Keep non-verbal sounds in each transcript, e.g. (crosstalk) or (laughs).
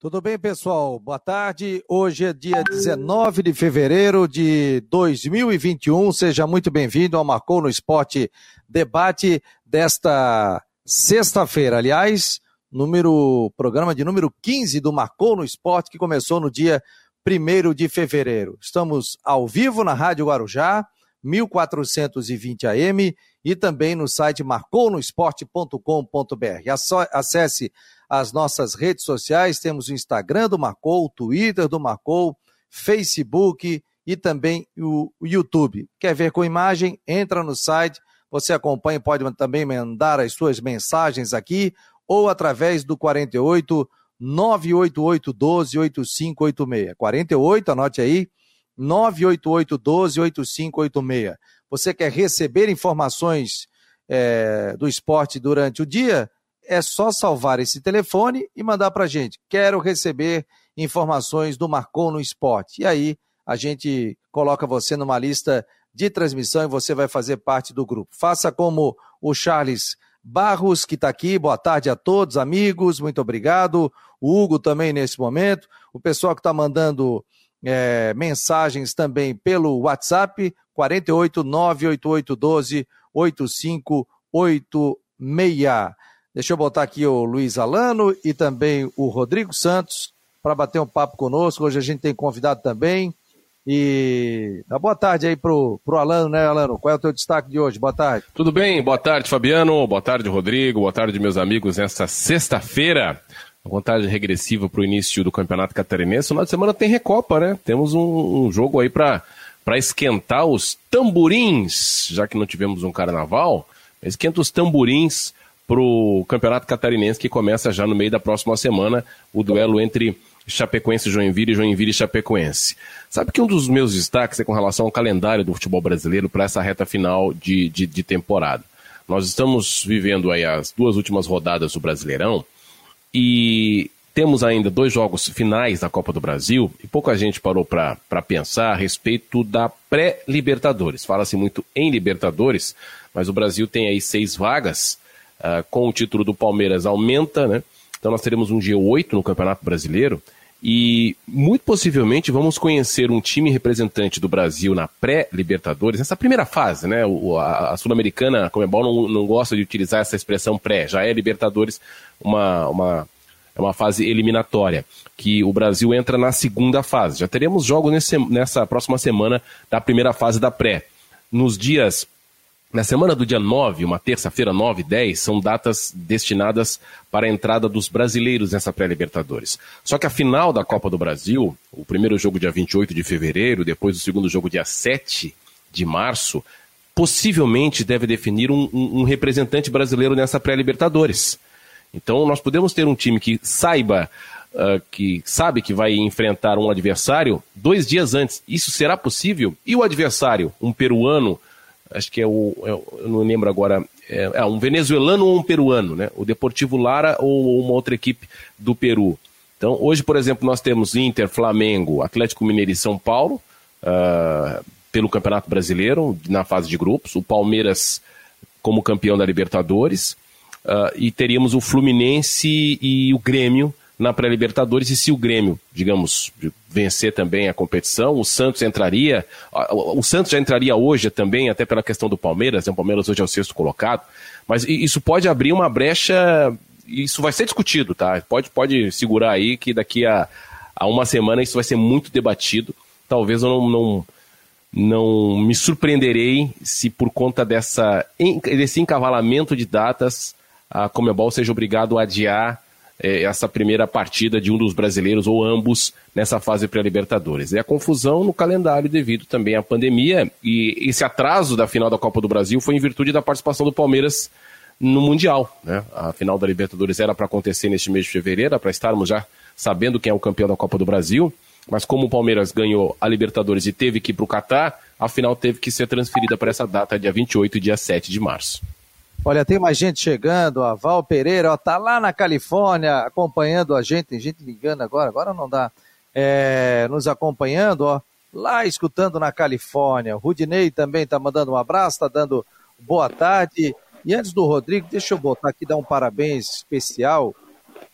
Tudo bem, pessoal? Boa tarde. Hoje é dia 19 de fevereiro de 2021. Seja muito bem-vindo ao Marcou no Esporte debate desta sexta-feira. Aliás, número programa de número 15 do Marcou no Esporte que começou no dia 1 de fevereiro. Estamos ao vivo na Rádio Guarujá, 1420 AM e também no site marconosport.com.br. Acesse as nossas redes sociais, temos o Instagram do Marcou, o Twitter do Marcou, Facebook e também o YouTube. Quer ver com imagem? Entra no site, você acompanha, pode também mandar as suas mensagens aqui ou através do 48 988 12 8586. 48, anote aí, 988 12 8586. Você quer receber informações é, do esporte durante o dia? É só salvar esse telefone e mandar para a gente. Quero receber informações do Marcou no Esporte. E aí a gente coloca você numa lista de transmissão e você vai fazer parte do grupo. Faça como o Charles Barros, que está aqui. Boa tarde a todos, amigos. Muito obrigado. O Hugo também nesse momento. O pessoal que está mandando é, mensagens também pelo WhatsApp, 48 98812 8586. Deixa eu botar aqui o Luiz Alano e também o Rodrigo Santos para bater um papo conosco. Hoje a gente tem convidado também. E uma boa tarde aí pro, pro Alano, né, Alano? Qual é o teu destaque de hoje? Boa tarde. Tudo bem? Boa tarde, Fabiano. Boa tarde, Rodrigo. Boa tarde, meus amigos. Nesta sexta-feira, contagem regressiva para o início do Campeonato Catarinense. No final de semana tem Recopa, né? Temos um, um jogo aí para esquentar os tamborins, já que não tivemos um carnaval. Esquenta os tamborins para o Campeonato Catarinense, que começa já no meio da próxima semana, o duelo entre Chapecoense e Joinville e Joinville e Chapecoense. Sabe que um dos meus destaques é com relação ao calendário do futebol brasileiro para essa reta final de, de, de, temporada. Nós estamos vivendo aí as duas últimas rodadas do Brasileirão e temos ainda dois jogos finais da Copa do Brasil e pouca gente parou para pensar a respeito da pré-Libertadores. Fala-se muito em Libertadores, mas o Brasil tem aí seis vagas uh, com o título do Palmeiras aumenta, né? Então nós teremos um G8 no Campeonato Brasileiro e muito possivelmente vamos conhecer um time representante do Brasil na pré-Libertadores, nessa primeira fase, né? O, a, a Sul-Americana, a Comebol, não, não gosta de utilizar essa expressão pré, já é Libertadores uma, uma, é uma fase eliminatória, que o Brasil entra na segunda fase. Já teremos jogos nesse, nessa próxima semana da primeira fase da pré. Nos dias na semana do dia 9, uma terça-feira, 9 e 10, são datas destinadas para a entrada dos brasileiros nessa pré-Libertadores. Só que a final da Copa do Brasil, o primeiro jogo dia 28 de fevereiro, depois o segundo jogo dia 7 de março, possivelmente deve definir um, um, um representante brasileiro nessa pré-Libertadores. Então nós podemos ter um time que saiba, uh, que sabe que vai enfrentar um adversário dois dias antes. Isso será possível? E o adversário, um peruano, acho que é o, é eu não lembro agora, é, é, um venezuelano ou um peruano, né? O Deportivo Lara ou uma outra equipe do Peru. Então, hoje, por exemplo, nós temos Inter, Flamengo, Atlético Mineiro e São Paulo uh, pelo Campeonato Brasileiro, na fase de grupos. O Palmeiras como campeão da Libertadores. Uh, e teríamos o Fluminense e o Grêmio na pré-Libertadores e se o Grêmio, digamos, vencer também a competição, o Santos entraria, o Santos já entraria hoje também, até pela questão do Palmeiras, né? o Palmeiras hoje é o sexto colocado, mas isso pode abrir uma brecha, isso vai ser discutido, tá? Pode, pode segurar aí que daqui a, a uma semana isso vai ser muito debatido, talvez eu não, não, não me surpreenderei se por conta dessa, desse encavalamento de datas a Comebol seja obrigado a adiar é, essa primeira partida de um dos brasileiros ou ambos nessa fase pré-Libertadores. É a confusão no calendário devido também à pandemia e esse atraso da final da Copa do Brasil foi em virtude da participação do Palmeiras no Mundial. Né? A final da Libertadores era para acontecer neste mês de fevereiro, para estarmos já sabendo quem é o campeão da Copa do Brasil, mas como o Palmeiras ganhou a Libertadores e teve que ir para o Catar, a final teve que ser transferida para essa data, dia 28 e dia 7 de março. Olha, tem mais gente chegando, a Val Pereira, ó, tá lá na Califórnia acompanhando a gente, tem gente ligando agora, agora não dá, é, nos acompanhando, ó, lá escutando na Califórnia. O Rudinei também tá mandando um abraço, tá dando boa tarde. E antes do Rodrigo, deixa eu botar aqui, dar um parabéns especial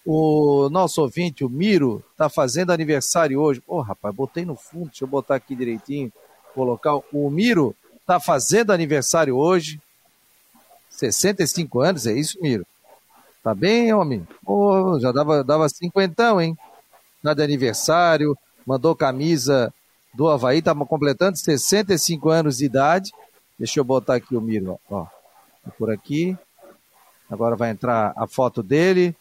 O nosso ouvinte, o Miro, está fazendo aniversário hoje. Pô, rapaz, botei no fundo, deixa eu botar aqui direitinho, colocar. O Miro está fazendo aniversário hoje. 65 anos, é isso, Miro? Tá bem, homem? Oh, já dava, dava cinquentão, hein? Nada de aniversário, mandou camisa do Havaí, tá completando 65 anos de idade. Deixa eu botar aqui o Miro, ó. Por aqui. Agora vai entrar a foto dele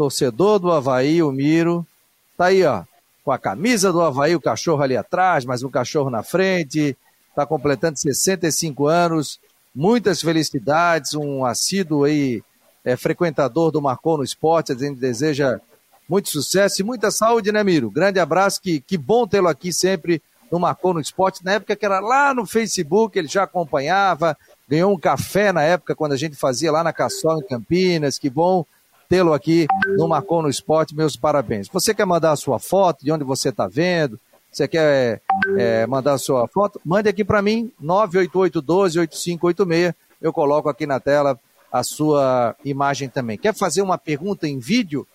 torcedor do Havaí, o Miro, tá aí, ó, com a camisa do Havaí, o cachorro ali atrás, mais um cachorro na frente, tá completando 65 anos, muitas felicidades, um assíduo aí, é, frequentador do Marcou no Esporte, a gente deseja muito sucesso e muita saúde, né, Miro? Grande abraço, que, que bom tê-lo aqui sempre no Marcou no Esporte, na época que era lá no Facebook, ele já acompanhava, ganhou um café na época quando a gente fazia lá na Caçola, em Campinas, que bom tê-lo aqui no Marcou no Esporte. Meus parabéns. Você quer mandar a sua foto, de onde você está vendo? Você quer é, mandar sua foto? Mande aqui para mim, 988-12-8586. Eu coloco aqui na tela a sua imagem também. Quer fazer uma pergunta em vídeo?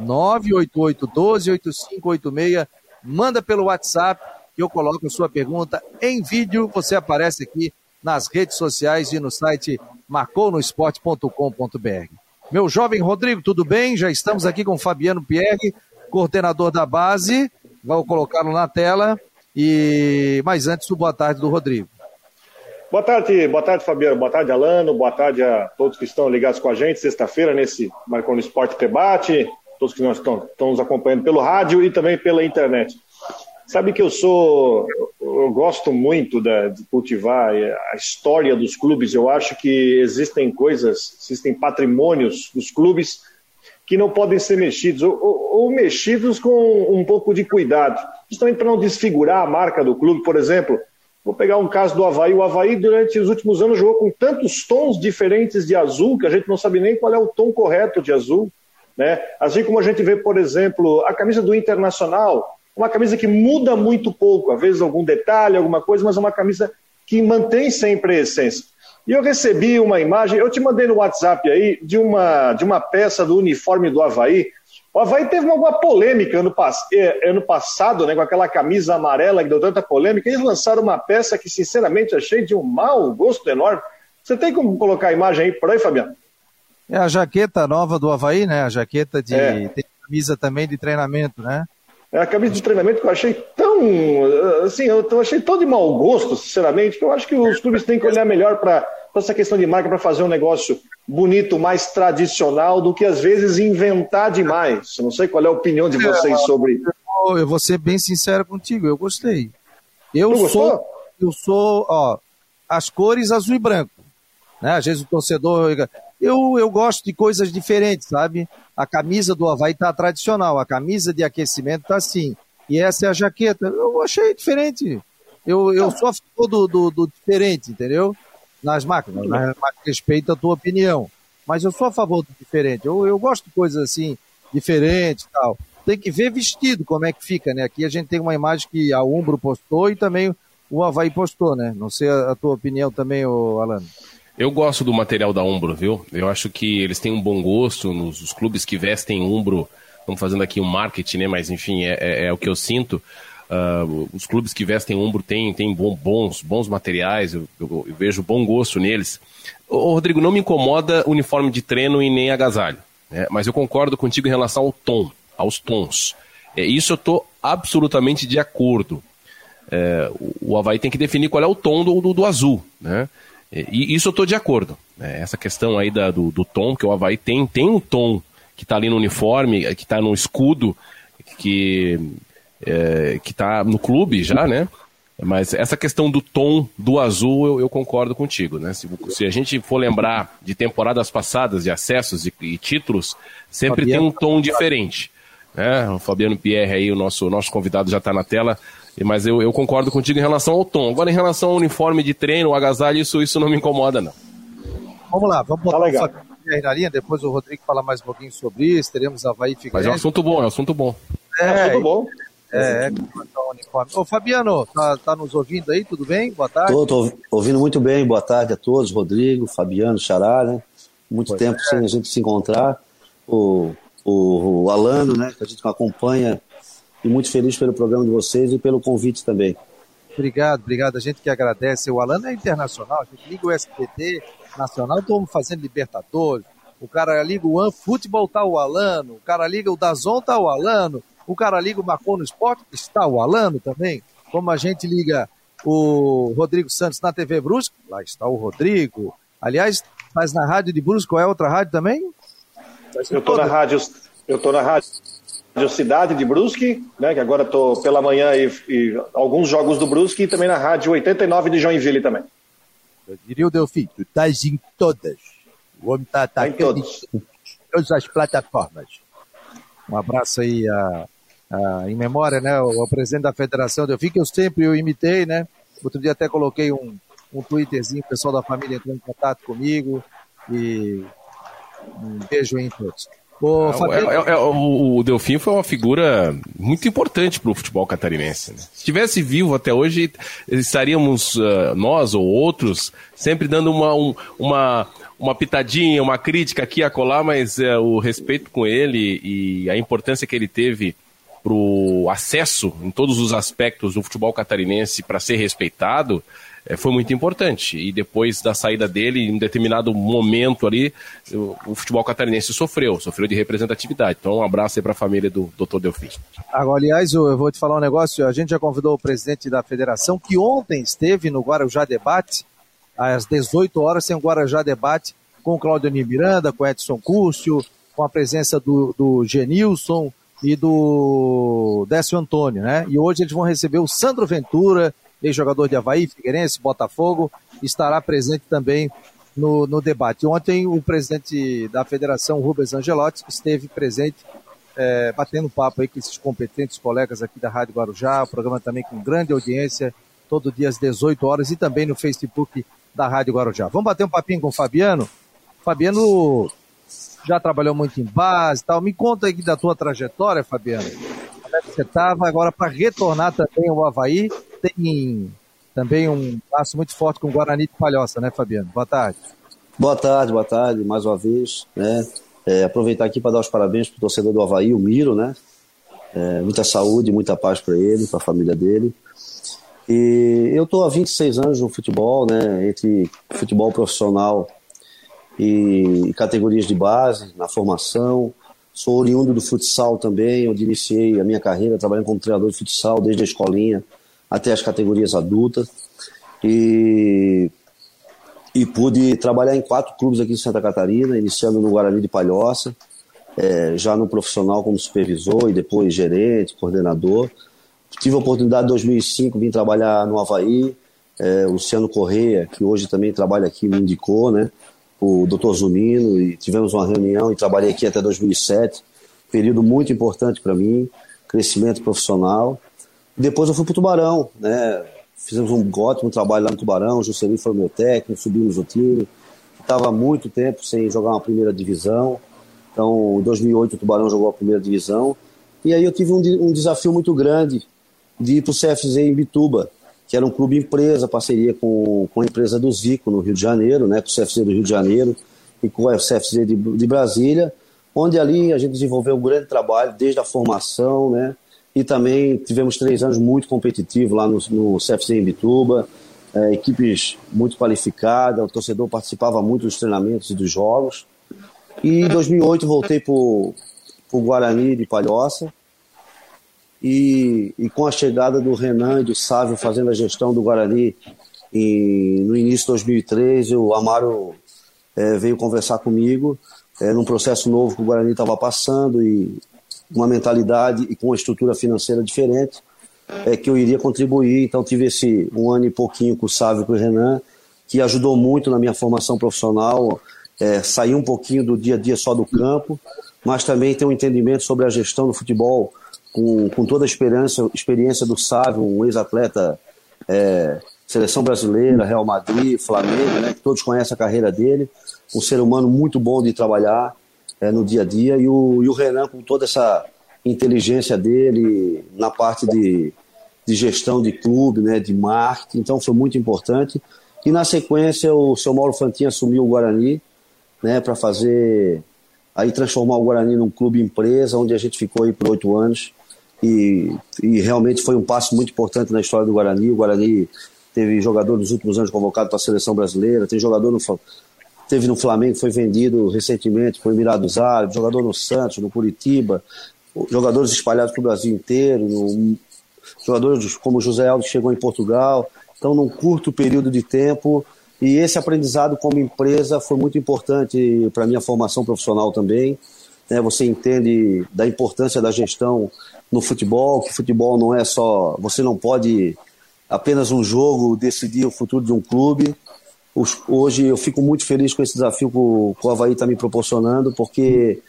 988-12-8586. Manda pelo WhatsApp que eu coloco a sua pergunta em vídeo. Você aparece aqui nas redes sociais e no site marconosport.com.br. Meu jovem Rodrigo, tudo bem? Já estamos aqui com Fabiano Pierre, coordenador da base. Vou colocá-lo na tela. E mas antes, o boa tarde do Rodrigo. Boa tarde, boa tarde, Fabiano. Boa tarde, Alano. Boa tarde a todos que estão ligados com a gente sexta-feira nesse Marconi Esporte Debate, todos que nós estão, estão nos acompanhando pelo rádio e também pela internet. Sabe que eu sou, eu gosto muito da, de cultivar a história dos clubes. Eu acho que existem coisas, existem patrimônios dos clubes que não podem ser mexidos, ou, ou, ou mexidos com um pouco de cuidado, justamente para não desfigurar a marca do clube. Por exemplo, vou pegar um caso do Havaí. O Havaí, durante os últimos anos, jogou com tantos tons diferentes de azul que a gente não sabe nem qual é o tom correto de azul. Né? Assim como a gente vê, por exemplo, a camisa do Internacional uma camisa que muda muito pouco, às vezes algum detalhe, alguma coisa, mas é uma camisa que mantém sempre a essência. E eu recebi uma imagem, eu te mandei no WhatsApp aí, de uma, de uma peça do uniforme do Havaí. O Havaí teve uma, polêmica ano, eh, ano passado, né, com aquela camisa amarela que deu tanta polêmica. Eles lançaram uma peça que, sinceramente, achei de um mau gosto enorme. Você tem como colocar a imagem aí por aí, Fabiano? É a jaqueta nova do Havaí, né? A jaqueta de. É. Tem camisa também de treinamento, né? É a camisa de treinamento que eu achei tão. Assim, eu achei tão de mau gosto, sinceramente, que eu acho que os clubes têm que olhar melhor para essa questão de marca para fazer um negócio bonito, mais tradicional, do que às vezes inventar demais. Eu não sei qual é a opinião de vocês sobre. Eu vou ser bem sincero contigo, eu gostei. Eu tu sou. Gostou? Eu sou, ó, as cores azul e branco. Né? Às vezes o torcedor. Eu, eu gosto de coisas diferentes, sabe? a camisa do Havaí tá tradicional, a camisa de aquecimento tá assim. E essa é a jaqueta. Eu achei diferente. Eu, eu sou a favor do, do, do diferente, entendeu? Nas máquinas, nas máquinas respeito a tua opinião. Mas eu sou a favor do diferente. Eu, eu gosto de coisas assim, diferentes e tal. Tem que ver vestido como é que fica, né? Aqui a gente tem uma imagem que a Umbro postou e também o Havaí postou, né? Não sei a, a tua opinião também, Alano. Eu gosto do material da Umbro, viu? Eu acho que eles têm um bom gosto nos os clubes que vestem Umbro. Estamos fazendo aqui um marketing, né? Mas enfim, é, é, é o que eu sinto. Uh, os clubes que vestem Umbro têm, têm bons, bons materiais, eu, eu, eu vejo bom gosto neles. Ô, Rodrigo, não me incomoda uniforme de treino e nem agasalho, né? mas eu concordo contigo em relação ao tom, aos tons. É, isso eu estou absolutamente de acordo. É, o Havaí tem que definir qual é o tom do, do, do azul, né? E isso eu estou de acordo. Né? Essa questão aí da, do, do, tom, que o Havaí tem, tem um tom que está ali no uniforme, que está no escudo, que é, está no clube já, né? Mas essa questão do tom do azul, eu, eu concordo contigo, né? Se, se, a gente for lembrar de temporadas passadas, de acessos e, e títulos, sempre Fabiano. tem um tom diferente. Né? O Fabiano Pierre aí, o nosso, nosso convidado já está na tela, mas eu, eu, concordo contigo em relação ao tom. Agora, em relação ao uniforme de treino, o agasalho, isso, isso não me incomoda, não. Vamos lá, vamos botar tá legal. Na linha, depois o Rodrigo fala mais um pouquinho sobre isso, teremos Havaí Figueirense. Mas é um assunto bom, é um assunto bom. É, é assunto bom. É, é, uniforme. Ô, Fabiano, tá, tá nos ouvindo aí, tudo bem? Boa tarde. Tô, tô ouvindo muito bem, boa tarde a todos, Rodrigo, Fabiano, Xará, né? Muito pois tempo é. sem a gente se encontrar. O o, o Alano, né, que a gente acompanha, e muito feliz pelo programa de vocês e pelo convite também. Obrigado, obrigado. A gente que agradece. O Alano é internacional, a gente liga o SPT nacional, estamos fazendo Libertadores. O cara liga o OneFootball, tá o Alano. O cara liga o Dazon, tá o Alano. O cara liga o Marcou no Esporte, está o Alano também. Como a gente liga o Rodrigo Santos na TV Brusque, lá está o Rodrigo. Aliás, faz na rádio de qual é outra rádio também? Eu estou na rádio, eu tô na rádio Cidade de Brusque, né, que agora estou pela manhã e, e, alguns jogos do Brusque e também na rádio 89 de Joinville também. Diria o Delfim, tu estás em todas. O homem está tá atacando em todas as plataformas. Um abraço aí a, a, em memória, né, o, presidente da federação Delfim, que eu sempre eu imitei, né? Outro dia até coloquei um, um twitterzinho, o pessoal da família entrou em contato comigo e um beijo em todos. Ô, é, é, é, o, o Delfim foi uma figura muito importante para o futebol catarinense. Né? Se estivesse vivo até hoje, estaríamos uh, nós ou outros sempre dando uma, um, uma, uma pitadinha, uma crítica aqui a colar, mas uh, o respeito com ele e a importância que ele teve para o acesso em todos os aspectos do futebol catarinense para ser respeitado é, foi muito importante. E depois da saída dele, em determinado momento ali, o, o, futebol catarinense sofreu, sofreu de representatividade. Então, um abraço aí para a família do Dr. Delfim. Agora, aliás, eu vou te falar um negócio. A gente já convidou o presidente da federação, que ontem esteve no Guarujá Debate, às 18 horas, tem um Guarujá Debate com o Claudio Miranda, com o Edson Cúrcio, com a presença do, do Genilson e do Décio Antônio, né? E hoje eles vão receber o Sandro Ventura, ex-jogador de Havaí, Figueirense, Botafogo, estará presente também no, no debate. Ontem o presidente da federação, Rubens Angelotti, esteve presente é, batendo papo aí com esses competentes colegas aqui da Rádio Guarujá, o programa também com grande audiência, todo dia às 18 horas e também no Facebook da Rádio Guarujá. Vamos bater um papinho com o Fabiano? Fabiano já trabalhou muito em base e tal. Me conta aí da tua trajetória, Fabiano. Como é que você estava agora para retornar também ao Havaí tem também um laço muito forte com o Guarani de Palhoça, né, Fabiano? Boa tarde. Boa tarde, boa tarde, mais uma vez. Né? É, aproveitar aqui para dar os parabéns para o torcedor do Havaí, o Miro, né? É, muita saúde, muita paz para ele, para a família dele. E eu estou há 26 anos no futebol, né? Entre futebol profissional e categorias de base, na formação. Sou oriundo do futsal também, onde iniciei a minha carreira trabalhando como treinador de futsal desde a escolinha até as categorias adultas. E, e pude trabalhar em quatro clubes aqui em Santa Catarina, iniciando no Guarani de Palhoça, é, já no profissional como supervisor e depois gerente, coordenador. Tive a oportunidade em 2005 de vir trabalhar no Havaí, é, Luciano Correia, que hoje também trabalha aqui, me indicou, né? O doutor Zunino, e tivemos uma reunião e trabalhei aqui até 2007. Período muito importante para mim, crescimento profissional. Depois eu fui pro Tubarão, né? Fizemos um ótimo trabalho lá no Tubarão, o Juscelino foi meu técnico, subimos o time. Estava muito tempo sem jogar uma primeira divisão. Então, em 2008 o Tubarão jogou a primeira divisão. E aí eu tive um, um desafio muito grande de ir para o CFZ em Bituba, que era um clube empresa, parceria com, com a empresa do Zico no Rio de Janeiro, né, com o CFZ do Rio de Janeiro e com o CFZ de, de Brasília, onde ali a gente desenvolveu um grande trabalho desde a formação, né, e também tivemos três anos muito competitivos lá no, no CFC em Bituba, é, equipes muito qualificadas, o torcedor participava muito dos treinamentos e dos jogos. E em 2008 voltei para o Guarani de Palhoça, e, e, com a chegada do Renan e do Sávio fazendo a gestão do Guarani em, no início de 2013, o Amaro é, veio conversar comigo é, num processo novo que o Guarani estava passando e uma mentalidade e com uma estrutura financeira diferente, é que eu iria contribuir. Então tive esse um ano e pouquinho com o Sávio e com o Renan, que ajudou muito na minha formação profissional, é, sair um pouquinho do dia a dia só do campo, mas também ter um entendimento sobre a gestão do futebol com, com toda a experiência, experiência do Sávio, um ex-atleta é, seleção brasileira, Real Madrid, Flamengo, né, que todos conhecem a carreira dele, um ser humano muito bom de trabalhar, é, no dia a dia, e o, e o Renan, com toda essa inteligência dele na parte de, de gestão de clube, né, de marketing, então foi muito importante. E na sequência, o seu Mauro Fantin assumiu o Guarani né, para fazer aí transformar o Guarani num clube empresa, onde a gente ficou aí por oito anos. E, e, realmente foi um passo muito importante na história do Guarani. O Guarani teve jogador nos últimos anos convocado para a seleção brasileira, tem jogador no, teve no Flamengo, foi vendido recentemente, foi Emirados Árabes, jogador no Santos, no Curitiba, jogadores espalhados pelo Brasil inteiro, no, jogadores como José Aldo que chegou em Portugal. Então, num curto período de tempo, e esse aprendizado como empresa foi muito importante para minha formação profissional também. Né? Você entende da importância da gestão no futebol, que futebol não é só. Você não pode apenas um jogo decidir o futuro de um clube. Hoje eu fico muito feliz com esse desafio que o, que o Havaí está me proporcionando, porque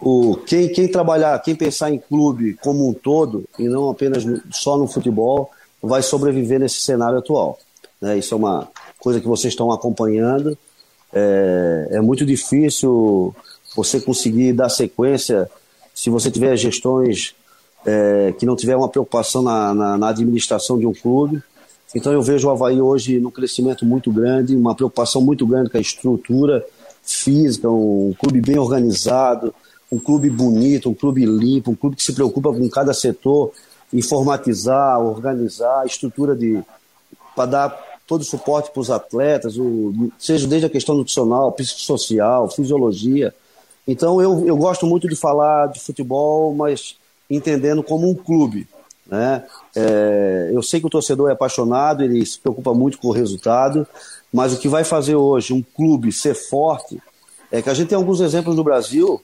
o, quem, quem trabalhar, quem pensar em clube como um todo, e não apenas só no futebol, vai sobreviver nesse cenário atual. Né? Isso é uma, coisa que vocês estão acompanhando. É, é muito difícil você conseguir dar sequência se você tiver gestões é, que não tiver uma preocupação na, na, na, administração de um clube. Então eu vejo o Havaí hoje num crescimento muito grande, uma preocupação muito grande com a estrutura física, um clube bem organizado, um clube bonito, um clube limpo, um clube que se preocupa com cada setor, informatizar, organizar, a estrutura de para dar todo o suporte para os atletas, o, seja desde a questão nutricional, psicossocial, fisiologia. Então eu, eu gosto muito de falar de futebol, mas entendendo como um clube. Né? É, eu sei que o torcedor é apaixonado, ele se preocupa muito com o resultado, mas o que vai fazer hoje um clube ser forte é que a gente tem alguns exemplos no Brasil,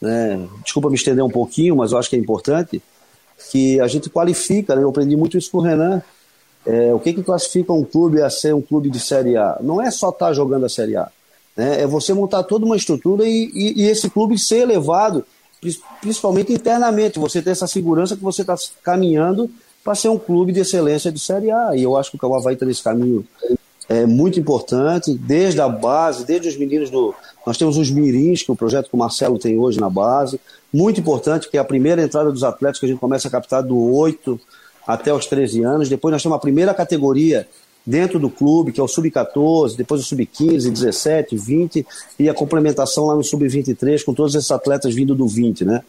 né? desculpa me estender um pouquinho, mas eu acho que é importante, que a gente qualifica, né? eu aprendi muito isso com o Renan, é, o que, que classifica um clube a ser um clube de Série A? Não é só estar tá jogando a Série A. Né? É você montar toda uma estrutura e, e, e esse clube ser elevado, principalmente internamente. Você ter essa segurança que você está caminhando para ser um clube de excelência de Série A. E eu acho que o Havaí está nesse caminho é muito importante, desde a base, desde os meninos do. Nós temos os Mirins, que é o projeto que o Marcelo tem hoje na base. Muito importante, que é a primeira entrada dos atletas que a gente começa a captar do 8 até os 13 anos. Depois nós temos a primeira categoria dentro do clube, que é o sub-14, depois o sub-15, 17, 20 e a complementação lá no sub-23 com todos esses atletas vindo do 20, né?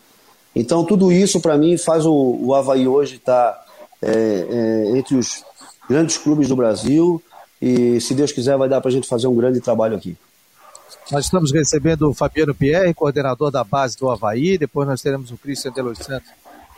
Então tudo isso para mim faz o, o Havaí hoje estar tá, é, é, entre os grandes clubes do Brasil e se Deus quiser vai dar para a gente fazer um grande trabalho aqui. Nós estamos recebendo o Fabiano Pierre, coordenador da base do Havaí, depois nós teremos o Cristian de Los Santos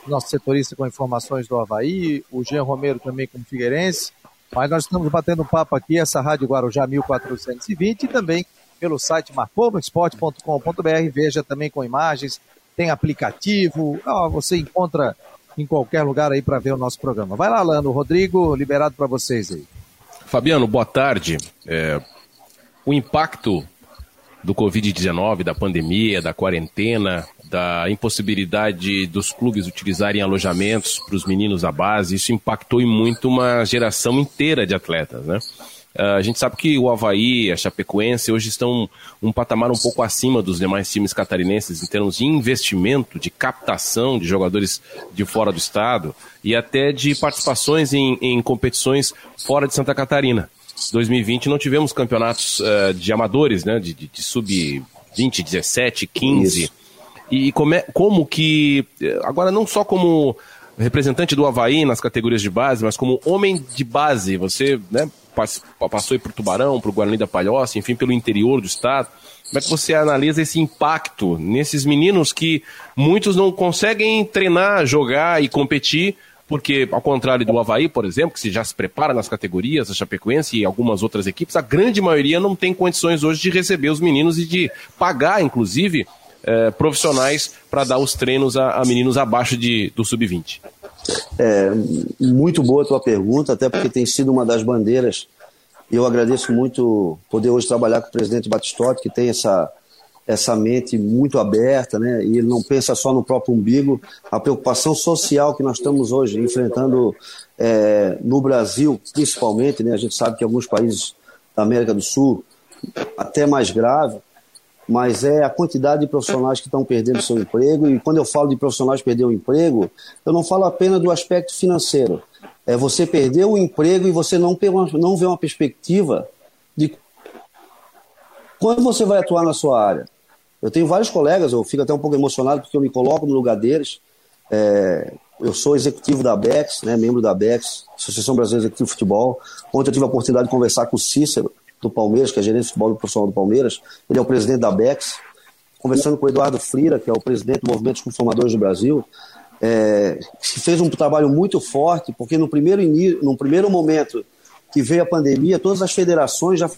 nosso setorista com informações do Havaí, o Jean Romero também como Figueirense. Mas nós estamos batendo um papo aqui, essa Rádio Guarujá 1420 e também pelo site marcomosport.com.br. Veja também com imagens, tem aplicativo, você encontra em qualquer lugar aí para ver o nosso programa. Vai lá, Lando, Rodrigo, liberado para vocês aí. Fabiano, boa tarde. É, o impacto do Covid-19, da pandemia, da quarentena, da impossibilidade dos clubes utilizarem alojamentos para os meninos da base, isso impactou em muito uma geração inteira de atletas, né? Uh, a gente sabe que o Havaí, a Chapecoense, hoje estão um patamar um pouco acima dos demais times catarinenses em termos de investimento, de captação de jogadores de fora do estado e até de participações em, em competições fora de Santa Catarina. 2020 não tivemos campeonatos uh, de amadores, né, de, de, de sub-20, 17, 15. Isso. E como, é, como que, agora não só como representante do Havaí nas categorias de base, mas como homem de base, você né, passou por Tubarão, o Guarani da Palhoça, enfim, pelo interior do estado. Como é que você analisa esse impacto nesses meninos que muitos não conseguem treinar, jogar e competir, porque, ao contrário do Havaí, por exemplo, que se já se prepara nas categorias, a Chapecoense e algumas outras equipes, a grande maioria não tem condições hoje de receber os meninos e de pagar, inclusive, é, profissionais para dar os treinos a, a meninos abaixo de, do sub-20? É, muito boa a tua pergunta, até porque tem sido uma das bandeiras. Eu agradeço muito poder hoje trabalhar com o presidente Batistotti, que tem essa, essa mente muito aberta, né? E ele não pensa só no próprio umbigo. A preocupação social que nós estamos hoje enfrentando é, no Brasil, principalmente, né? A gente sabe que alguns países da América do Sul até mais grave, mas é a quantidade de profissionais que estão perdendo seu emprego. E quando eu falo de profissionais perder o emprego, eu não falo apenas do aspecto financeiro. É você perder o emprego e você não, não vê uma perspectiva de quando você vai atuar na sua área. Eu tenho vários colegas, eu fico até um pouco emocionado porque eu me coloco no lugar deles. É, eu sou executivo da ABEX, né, membro da ABEX, Associação Brasileira Executiva de Futebol. Ontem eu tive a oportunidade de conversar com o Cícero, do Palmeiras, que é gerente de futebol do profissional do Palmeiras. Ele é o presidente da ABEX. Conversando com o Eduardo Frira, que é o presidente do Movimento dos Conformadores do Brasil, é, que fez um trabalho muito forte, porque no primeiro, no primeiro momento que veio a pandemia, todas as federações já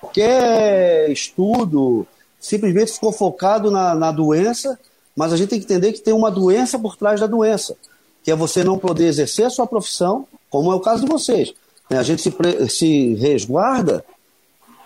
qualquer estudo simplesmente ficou focado na, na doença, mas a gente tem que entender que tem uma doença por trás da doença, que é você não poder exercer a sua profissão, como é o caso de vocês. Né? A gente se, se resguarda,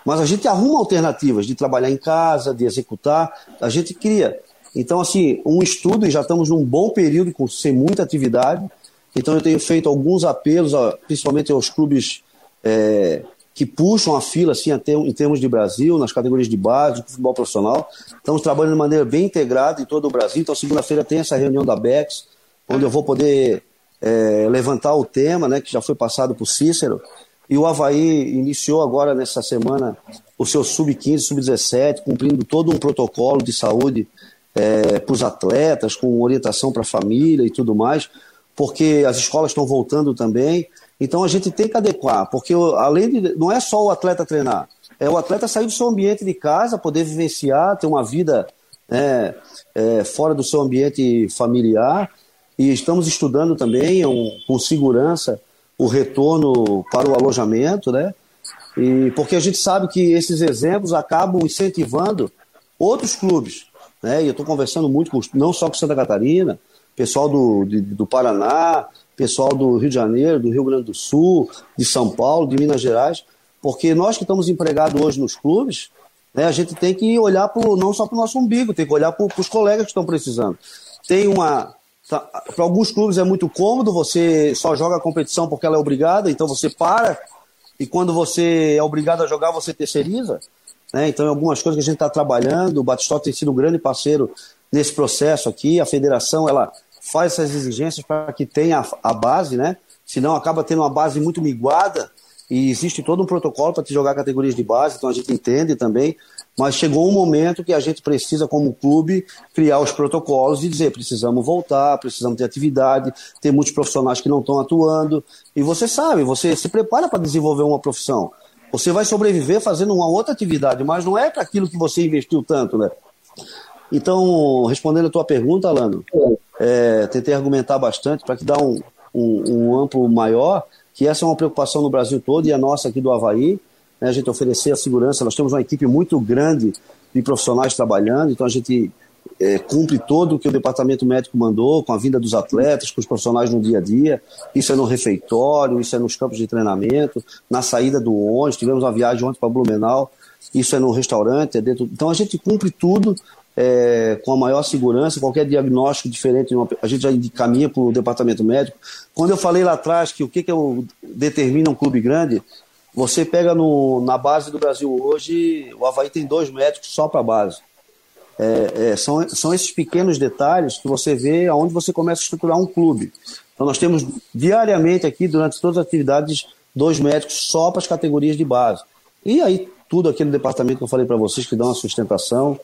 mas a gente arruma alternativas de trabalhar em casa, de executar, a gente cria. Então, assim, um estudo, e já estamos num bom período, com, sem muita atividade, então eu tenho feito alguns apelos, principalmente aos clubes é, que puxam a fila assim, em termos de Brasil, nas categorias de base, do futebol profissional. Estamos trabalhando de maneira bem integrada em todo o Brasil. Então, segunda-feira tem essa reunião da BEX, onde eu vou poder é, levantar o tema, né, que já foi passado por Cícero. E o Havaí iniciou agora, nessa semana, o seu sub-15, sub-17, cumprindo todo um protocolo de saúde é, para os atletas, com orientação para a família e tudo mais, porque as escolas estão voltando também. Então a gente tem que adequar, porque além de. Não é só o atleta treinar, é o atleta sair do seu ambiente de casa, poder vivenciar, ter uma vida né, é, fora do seu ambiente familiar. E estamos estudando também um, com segurança o retorno para o alojamento, né? E porque a gente sabe que esses exemplos acabam incentivando outros clubes, né? E eu estou conversando muito com, não só com Santa Catarina, pessoal do, de, do Paraná, pessoal do Rio de Janeiro, do Rio Grande do Sul, de São Paulo, de Minas Gerais, porque nós que estamos empregados hoje nos clubes, né, a gente tem que olhar pro, não só para o nosso umbigo, tem que olhar para os colegas que estão precisando. Tem uma. Tá, para alguns clubes é muito cômodo, você só joga a competição porque ela é obrigada, então você para, e quando você é obrigado a jogar, você terceiriza. Né? Então, algumas coisas que a gente está trabalhando, o Batistota tem sido um grande parceiro nesse processo aqui, a federação ela faz essas exigências para que tenha a, a, base, né? Senão acaba tendo uma base muito miguada e existe todo um protocolo para te jogar categorias de base, então a gente entende também, mas chegou um momento que a gente precisa, como clube, criar os protocolos e dizer: precisamos voltar, precisamos ter atividade, tem muitos profissionais que não estão atuando. E você sabe, você se prepara para desenvolver uma profissão. Você vai sobreviver fazendo uma outra atividade, mas não é para aquilo que você investiu tanto, né? Então, respondendo a tua pergunta, Alano, é, tentei argumentar bastante para que dá um, um, um, amplo maior, que essa é uma preocupação no Brasil todo e a nossa aqui do Havaí, né, a gente oferecer a segurança, nós temos uma equipe muito grande de profissionais trabalhando, então a gente é, cumpre todo o que o departamento médico mandou, com a vinda dos atletas, com os profissionais no dia a dia. Isso é no refeitório, isso é nos campos de treinamento, na saída do ônibus. Tivemos uma viagem ontem para Blumenau, isso é no restaurante, é dentro. Então a gente cumpre tudo é, com a maior segurança, qualquer diagnóstico diferente, a gente já encaminha para o departamento médico. Quando eu falei lá atrás que o que, que eu, determina um clube grande, você pega no, na base do Brasil hoje, o Havaí tem dois médicos só para a base. É, é, são, são esses pequenos detalhes que você vê aonde você começa a estruturar um clube. Então nós temos diariamente aqui, durante todas as atividades, dois médicos só para as categorias de base. E aí tudo aquele departamento que eu falei para vocês que dão a sustentação,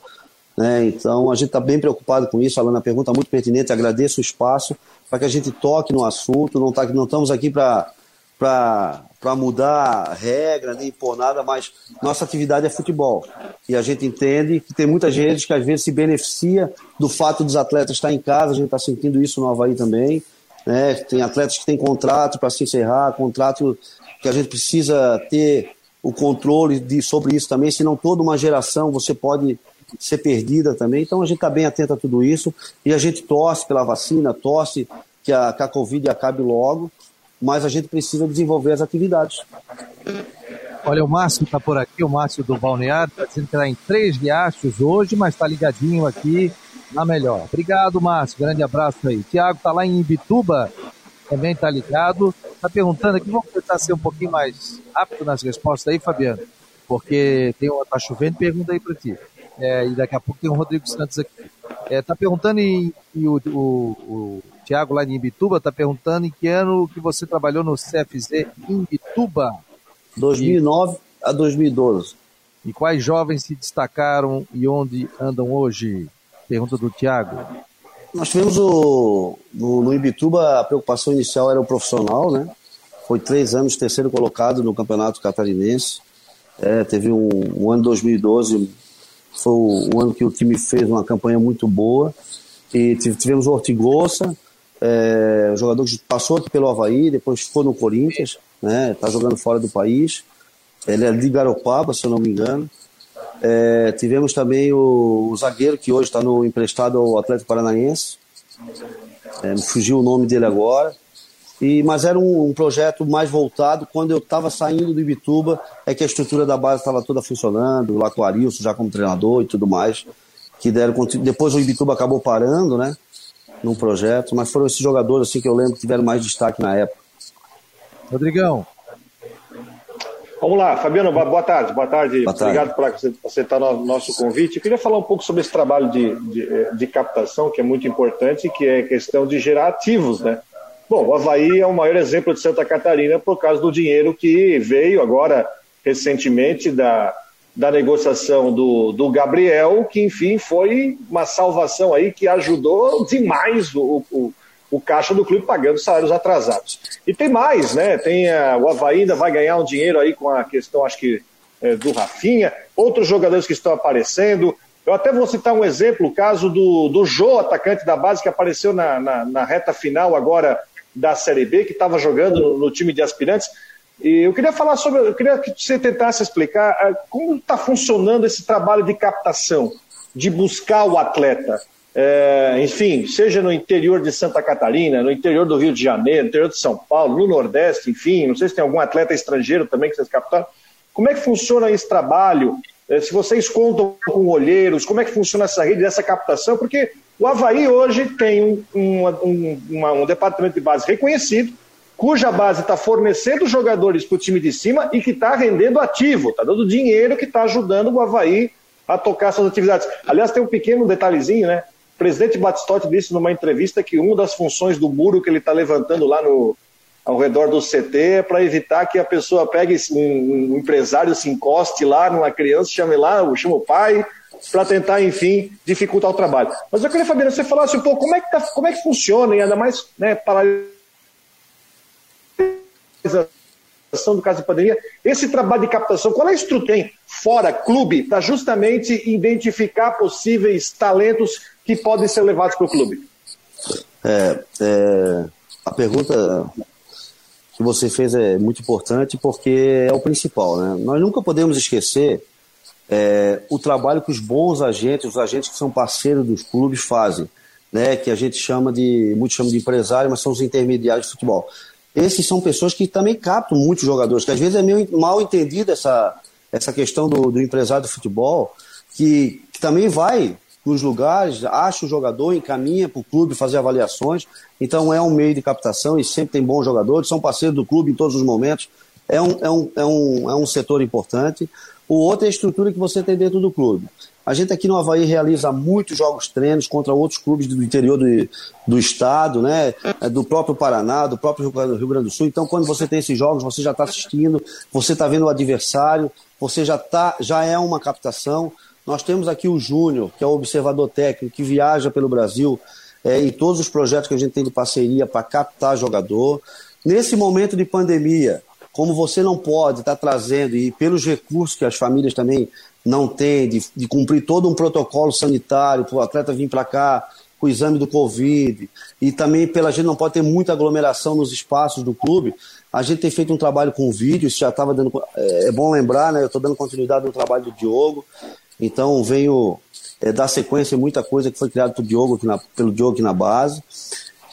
né? Então, a gente está bem preocupado com isso. Alana pergunta muito pertinente, agradeço o espaço para que a gente toque no assunto. Não, tá, não estamos aqui para para mudar regra, nem impor nada, mas nossa atividade é futebol. E a gente entende que tem muita gente que às vezes se beneficia do fato dos atletas estar em casa, a gente está sentindo isso no Havaí também. Né? Tem atletas que têm contrato para se encerrar, contrato que a gente precisa ter o controle de, sobre isso também, senão toda uma geração você pode ser perdida também. Então a gente está bem atento a tudo isso e a gente torce pela vacina, torce que a, que a Covid acabe logo, mas a gente precisa desenvolver as atividades. Olha, o Márcio está por aqui, o Márcio do Balneário, está dizendo que está em Três Riachos hoje, mas está ligadinho aqui na melhor. Obrigado, Márcio, grande abraço aí. Tiago está lá em Ibituba, também está ligado. Está perguntando aqui, vamos tentar ser um pouquinho mais rápido nas respostas aí, Fabiano, porque tem uma, tá chovendo, pergunta aí para ti. É, e daqui a pouco tem o Rodrigo Santos aqui. É, tá perguntando e, e o, o, o Tiago lá em Imbituba está perguntando em que ano que você trabalhou no CFZ Imbituba? 2009 e... a 2012. E quais jovens se destacaram e onde andam hoje? Pergunta do Tiago. Nós tivemos o, no, no Ibituba, a preocupação inicial era o profissional, né? Foi três anos terceiro colocado no Campeonato Catarinense. É, teve um, um ano 2012, foi o, o, ano que o time fez uma campanha muito boa. E tivemos o Ortigosa, é, um jogador que passou aqui pelo Havaí, depois foi no Corinthians, né? Tá jogando fora do país. Ele é de Garopaba, se eu não me engano. É, tivemos também o, o, zagueiro que hoje está no emprestado ao Atlético Paranaense. É, me fugiu o nome dele agora. E, mas era um, um projeto mais voltado quando eu estava saindo do Ibituba, é que a estrutura da base estava toda funcionando, lá com o Arilson já como treinador e tudo mais. Que deram Depois o Ibituba acabou parando, né? Num projeto, mas foram esses jogadores assim que eu lembro que tiveram mais destaque na época. Rodrigão, Vamos lá, Fabiano, boa tarde. Boa tarde. Boa tarde. Obrigado por aceitar o nosso convite. Eu queria falar um pouco sobre esse trabalho de, de, de, captação, que é muito importante, que é questão de gerar ativos, né? Bom, o Havaí é o maior exemplo de Santa Catarina por causa do dinheiro que veio agora recentemente da, da negociação do, do Gabriel, que enfim foi uma salvação aí que ajudou demais o, o o caixa do clube pagando salários atrasados. E tem mais, né? Tem a, o Havaí ainda vai ganhar um dinheiro aí com a questão, acho que, é, do Rafinha, outros jogadores que estão aparecendo. Eu até vou citar um exemplo, o caso do, do Jô, atacante da base, que apareceu na, na, na reta final agora da Série B, que estava jogando no, no, time de aspirantes. E eu queria falar sobre, eu queria que você tentasse explicar uh, como está funcionando esse trabalho de captação, de buscar o atleta é, enfim, seja no interior de Santa Catarina, no interior do Rio de Janeiro, no interior de São Paulo, no Nordeste, enfim, não sei se tem algum atleta estrangeiro também que vocês captaram. Como é que funciona esse trabalho? É, se vocês contam com olheiros, como é que funciona essa rede, essa captação? Porque o Havaí hoje tem um, um, uma, um departamento de base reconhecido, cuja base está fornecendo jogadores para o time de cima e que está rendendo ativo, está dando dinheiro que está ajudando o Havaí a tocar suas atividades. Aliás, tem um pequeno detalhezinho, né? presidente Batistotti disse numa entrevista que uma das funções do muro que ele está levantando lá no, ao redor do CT é para evitar que a pessoa pegue um, um, empresário, se encoste lá numa criança, chame lá, chame o pai, para tentar, enfim, dificultar o trabalho. Mas eu queria, Fabiano, você falasse um pouco como é que, tá, como é que funciona, e ainda mais né, paralisação do caso de pandemia, esse trabalho de captação, qual é a estrutura fora clube para justamente identificar possíveis talentos que podem ser levados para o clube? É, é, a pergunta que você fez é muito importante porque é o principal. Né? Nós nunca podemos esquecer é, o trabalho que os bons agentes, os agentes que são parceiros dos clubes fazem, né? que a gente chama de, muitos chamam de empresário, mas são os intermediários de futebol. Esses são pessoas que também captam muitos jogadores, que às vezes é meio mal entendida essa, essa questão do, do empresário de futebol, que, que também vai nos lugares, acha o jogador, encaminha para o clube fazer avaliações. Então é um meio de captação e sempre tem bons jogadores, são parceiros do clube em todos os momentos. É um, é um, é um, é um setor importante. O outro é a estrutura que você tem dentro do clube. A gente aqui no Havaí realiza muitos jogos treinos contra outros clubes do interior do, do estado, né? É do próprio Paraná, do próprio Rio Grande do Sul. Então, quando você tem esses jogos, você já está assistindo, você está vendo o adversário, você já, tá, já é uma captação. Nós temos aqui o Júnior, que é o observador técnico, que viaja pelo Brasil é, em todos os projetos que a gente tem de parceria para captar jogador. Nesse momento de pandemia, como você não pode estar tá trazendo, e pelos recursos que as famílias também não têm, de, de cumprir todo um protocolo sanitário para o atleta vir para cá com o exame do Covid, e também pela gente não pode ter muita aglomeração nos espaços do clube, a gente tem feito um trabalho com vídeo, isso já estava dando. É, é bom lembrar, né? Eu estou dando continuidade no trabalho do Diogo. Então venho é, dar sequência em muita coisa que foi criada pelo Diogo aqui na, pelo Diogo aqui na base.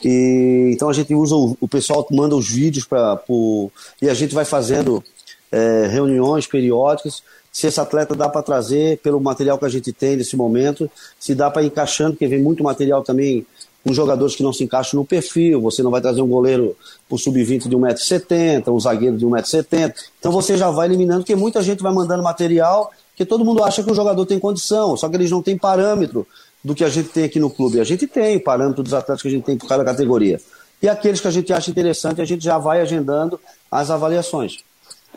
E, então a gente usa o, o pessoal manda os vídeos para e a gente vai fazendo é, reuniões periódicas. Se esse atleta dá para trazer pelo material que a gente tem nesse momento, se dá para encaixando, porque vem muito material também com jogadores que não se encaixam no perfil. Você não vai trazer um goleiro por sub-20 de 1,70m, um zagueiro de 1,70m. Então você já vai eliminando, porque muita gente vai mandando material porque todo mundo acha que o jogador tem condição, só que eles não têm parâmetro do que a gente tem aqui no clube. A gente tem parâmetro dos atletas que a gente tem por cada categoria. E aqueles que a gente acha interessante, a gente já vai agendando as avaliações.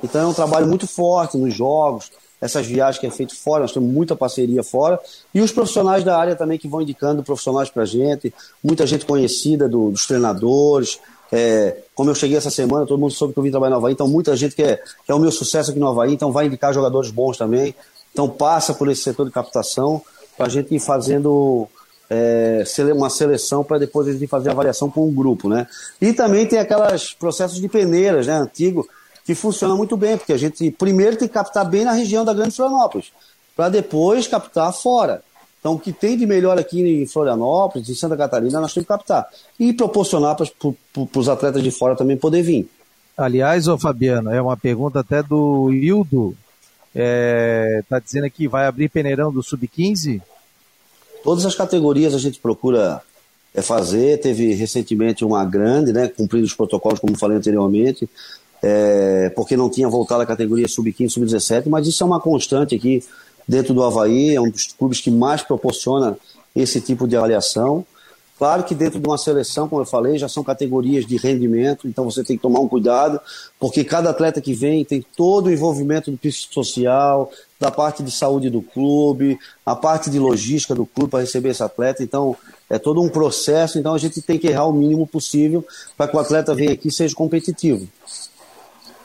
Então é um trabalho muito forte nos jogos, essas viagens que é feito fora, nós temos muita parceria fora, e os profissionais da área também que vão indicando profissionais para a gente, muita gente conhecida do, dos treinadores, é, como eu cheguei essa semana, todo mundo soube que eu vim trabalhar no Havaí, então muita gente que é, é o meu sucesso aqui no Havaí, então vai indicar jogadores bons também, então passa por esse setor de captação, para a gente ir fazendo é, uma seleção para depois a gente fazer a avaliação com um grupo, né? E também tem aquelas processos de peneiras, né, antigo, que funciona muito bem, porque a gente primeiro tem que captar bem na região da Grande Florianópolis, para depois captar fora. Então, o que tem de melhor aqui em Florianópolis, em Santa Catarina, nós temos que captar. E proporcionar para os atletas de fora também poder vir. Aliás, ô Fabiano, é uma pergunta até do Hildo. Está é, tá dizendo aqui, vai abrir peneirão do Sub-15? Todas as categorias a gente procura é, fazer. Teve recentemente uma grande, né, cumprindo os protocolos, como falei anteriormente, é, porque não tinha voltado à categoria Sub-15, Sub-17, mas isso é uma constante aqui dentro do Havaí, é um dos clubes que mais proporciona esse tipo de avaliação. Claro que dentro de uma seleção, como eu falei, já são categorias de rendimento, então você tem que tomar um cuidado, porque cada atleta que vem tem todo o envolvimento do psicossocial, da parte de saúde do clube, a parte de logística do clube para receber esse atleta. Então, é todo um processo, então a gente tem que errar o mínimo possível para que o atleta venha aqui e seja competitivo.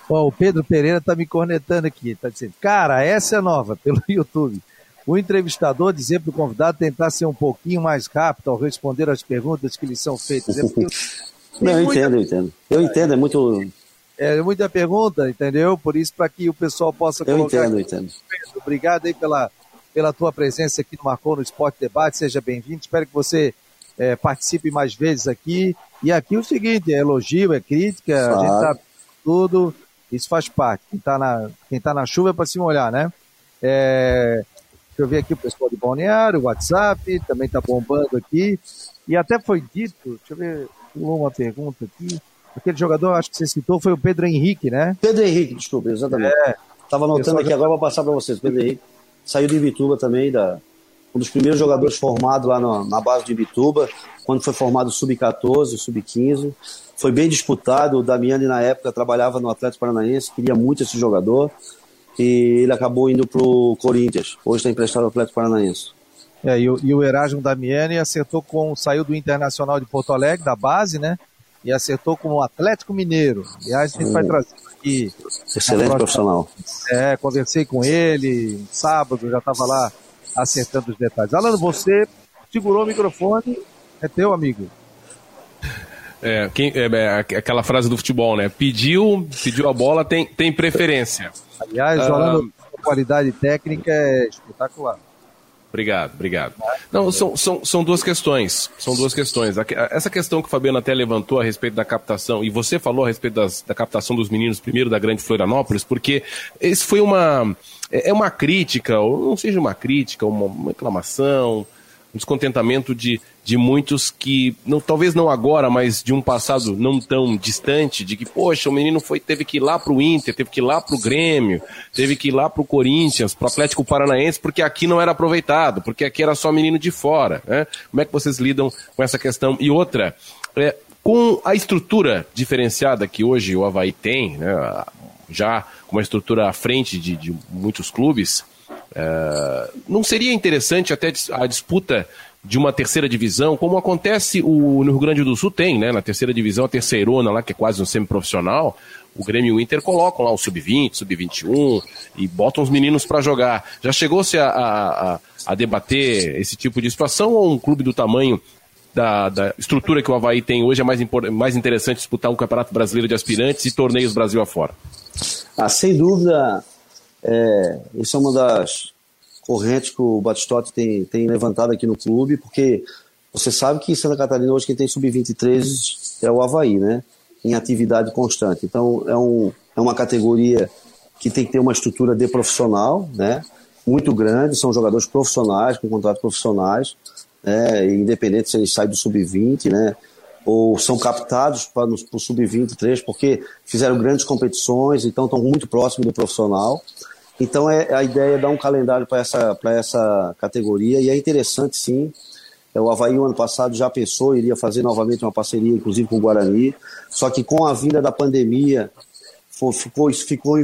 Ó, o Pedro Pereira tá me cornetando aqui, tá dizendo, cara, essa é nova, (laughs) pelo YouTube. O entrevistador dizer para o convidado tentar ser um pouquinho mais rápido ao responder as perguntas que lhe são feitas. É (laughs) Não, eu muita... entendo, eu entendo. Eu entendo, é muito. É muita pergunta, entendeu? Por isso, para que o pessoal possa eu colocar. Eu entendo, eu entendo. Obrigado aí pela, pela tua presença aqui no Marcou no Esporte Debate. Seja bem-vindo. Espero que você é, participe mais vezes aqui. E aqui o seguinte: é elogio, é crítica, claro. a gente tá tudo. Isso faz parte. Quem está na, quem tá na chuva é para se molhar, né? É, deixa eu ver aqui o pessoal de Balneário, WhatsApp, também está bombando aqui. E até foi dito, deixa eu ver, uma pergunta aqui. Aquele jogador, acho que você citou, foi o Pedro Henrique, né? Pedro Henrique, desculpa, exatamente. Estava é, anotando aqui já... agora, vou passar para vocês. Pedro Henrique saiu de Ibituba também, da, um dos primeiros jogadores formados lá na, na base de Ibituba, quando foi formado o Sub-14, o Sub-15 foi bem disputado. O Damiani, na época, trabalhava no Atlético Paranaense, queria muito esse jogador. E ele acabou indo para o Corinthians. Hoje está emprestado ao Atlético Paranaense. É, e, o, e o Erasmo Damiani acertou com. saiu do Internacional de Porto Alegre, da base, né? E acertou com o Atlético Mineiro. Aliás, a gente hum. vai trazer aqui. Excelente profissional. É, conversei com ele sábado, já estava lá acertando os detalhes. Alan, você segurou o microfone, é teu amigo. É, quem, é, é, aquela frase do futebol, né? Pediu, pediu a bola, tem, tem preferência. Aliás, Orlando, ah, qualidade técnica é espetacular. Obrigado, obrigado. Não, são, são, são duas questões. São duas questões. Essa questão que o Fabiano até levantou a respeito da captação, e você falou a respeito das, da captação dos meninos primeiro da Grande Florianópolis, porque esse foi uma. É, é uma crítica, ou não seja uma crítica, uma, uma reclamação, um descontentamento de, de muitos que, não, talvez não agora, mas de um passado não tão distante, de que, poxa, o menino foi, teve que ir lá pro Inter, teve que ir lá pro Grêmio, teve que ir lá pro Corinthians, pro Atlético Paranaense, porque aqui não era aproveitado, porque aqui era só menino de fora. Né? Como é que vocês lidam com essa questão? E outra, é, com a estrutura diferenciada que hoje o Havaí tem, né, já uma estrutura à frente de, de muitos clubes, é, não seria interessante até a disputa de uma terceira divisão, como acontece o, no Rio Grande do Sul, tem, né? Na terceira divisão, a terceirona lá, que é quase um semiprofissional, o Grêmio e o Inter colocam lá o sub-20, sub-21 e botam os meninos para jogar. Já chegou-se a, a, a, debater esse tipo de situação ou um clube do tamanho da, da estrutura que o Havaí tem hoje é mais, mais interessante disputar um campeonato brasileiro de aspirantes e torneios Brasil afora? Ah, sem dúvida, é, isso é uma das correntes que o Batistotti tem, tem levantado aqui no clube, porque você sabe que em Santa Catarina hoje quem tem sub-23 é o Havaí, né? Em atividade constante. Então é, um, é uma categoria que tem que ter uma estrutura de profissional, né? Muito grande, são jogadores profissionais, com contratos profissionais, né? independente se eles saem do sub-20, né? Ou são captados para o sub-23, porque fizeram grandes competições, então estão muito próximos do profissional. Então é a ideia é dar um calendário para essa, essa categoria. E é interessante sim. É, o Havaí, o ano passado, já pensou, iria fazer novamente uma parceria, inclusive com o Guarani, só que com a vinda da pandemia, ficou, ficou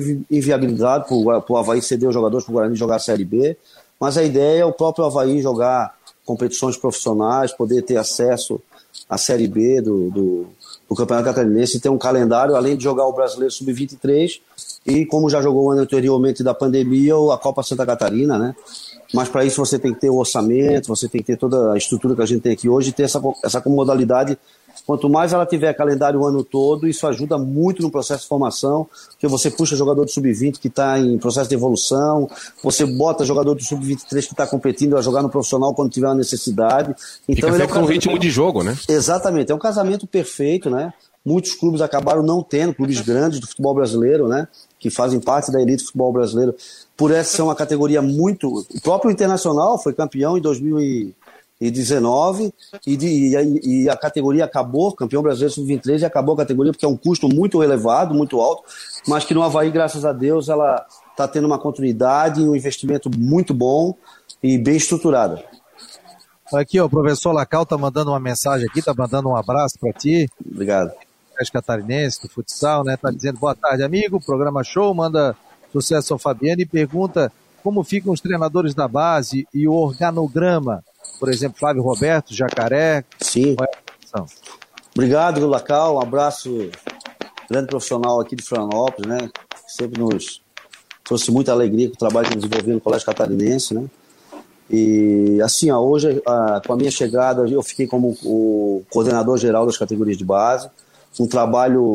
para o Havaí ceder os jogadores para o Guarani jogar a Série B, mas a ideia é o próprio Havaí jogar competições profissionais, poder ter acesso à Série B do, do, do Campeonato Catarinense, ter um calendário, além de jogar o Brasileiro Sub-23 e, como já jogou o ano anteriormente da pandemia, a Copa Santa Catarina, né? Mas para isso você tem que ter o orçamento, você tem que ter toda a estrutura que a gente tem aqui hoje ter essa, essa comodalidade Quanto mais ela tiver calendário o ano todo, isso ajuda muito no processo de formação, porque você puxa jogador do sub-20 que está em processo de evolução, você bota jogador do sub-23 que está competindo a jogar no profissional quando tiver uma necessidade. Então Fica ele é um com ritmo de jogo, né? Exatamente, é um casamento perfeito, né? Muitos clubes acabaram não tendo, clubes grandes do futebol brasileiro, né? Que fazem parte da elite do futebol brasileiro, por essa ser uma categoria muito. O próprio Internacional foi campeão em 2000 e 19 de, e, a, e a categoria acabou, campeão brasileiro sub-23 e acabou a categoria porque é um custo muito elevado, muito alto, mas que no Havaí, graças a Deus, ela está tendo uma continuidade e um investimento muito bom e bem estruturado. Aqui, ó, o professor Lacal tá mandando uma mensagem aqui, tá mandando um abraço para ti. Obrigado. Catarinense, do futsal, né? Tá dizendo boa tarde, amigo, programa show, manda sucesso ao Fabiano e pergunta como ficam os treinadores da base e o organograma por exemplo, Flávio Roberto, Jacaré? Sim. É Obrigado, Lacal. Um abraço, grande profissional aqui de Florianópolis, né? Sempre nos trouxe muita alegria com o trabalho que desenvolveu no Colégio Catarinense, né? E assim, ó, hoje, com a minha chegada, eu fiquei como o coordenador geral das categorias de base, um trabalho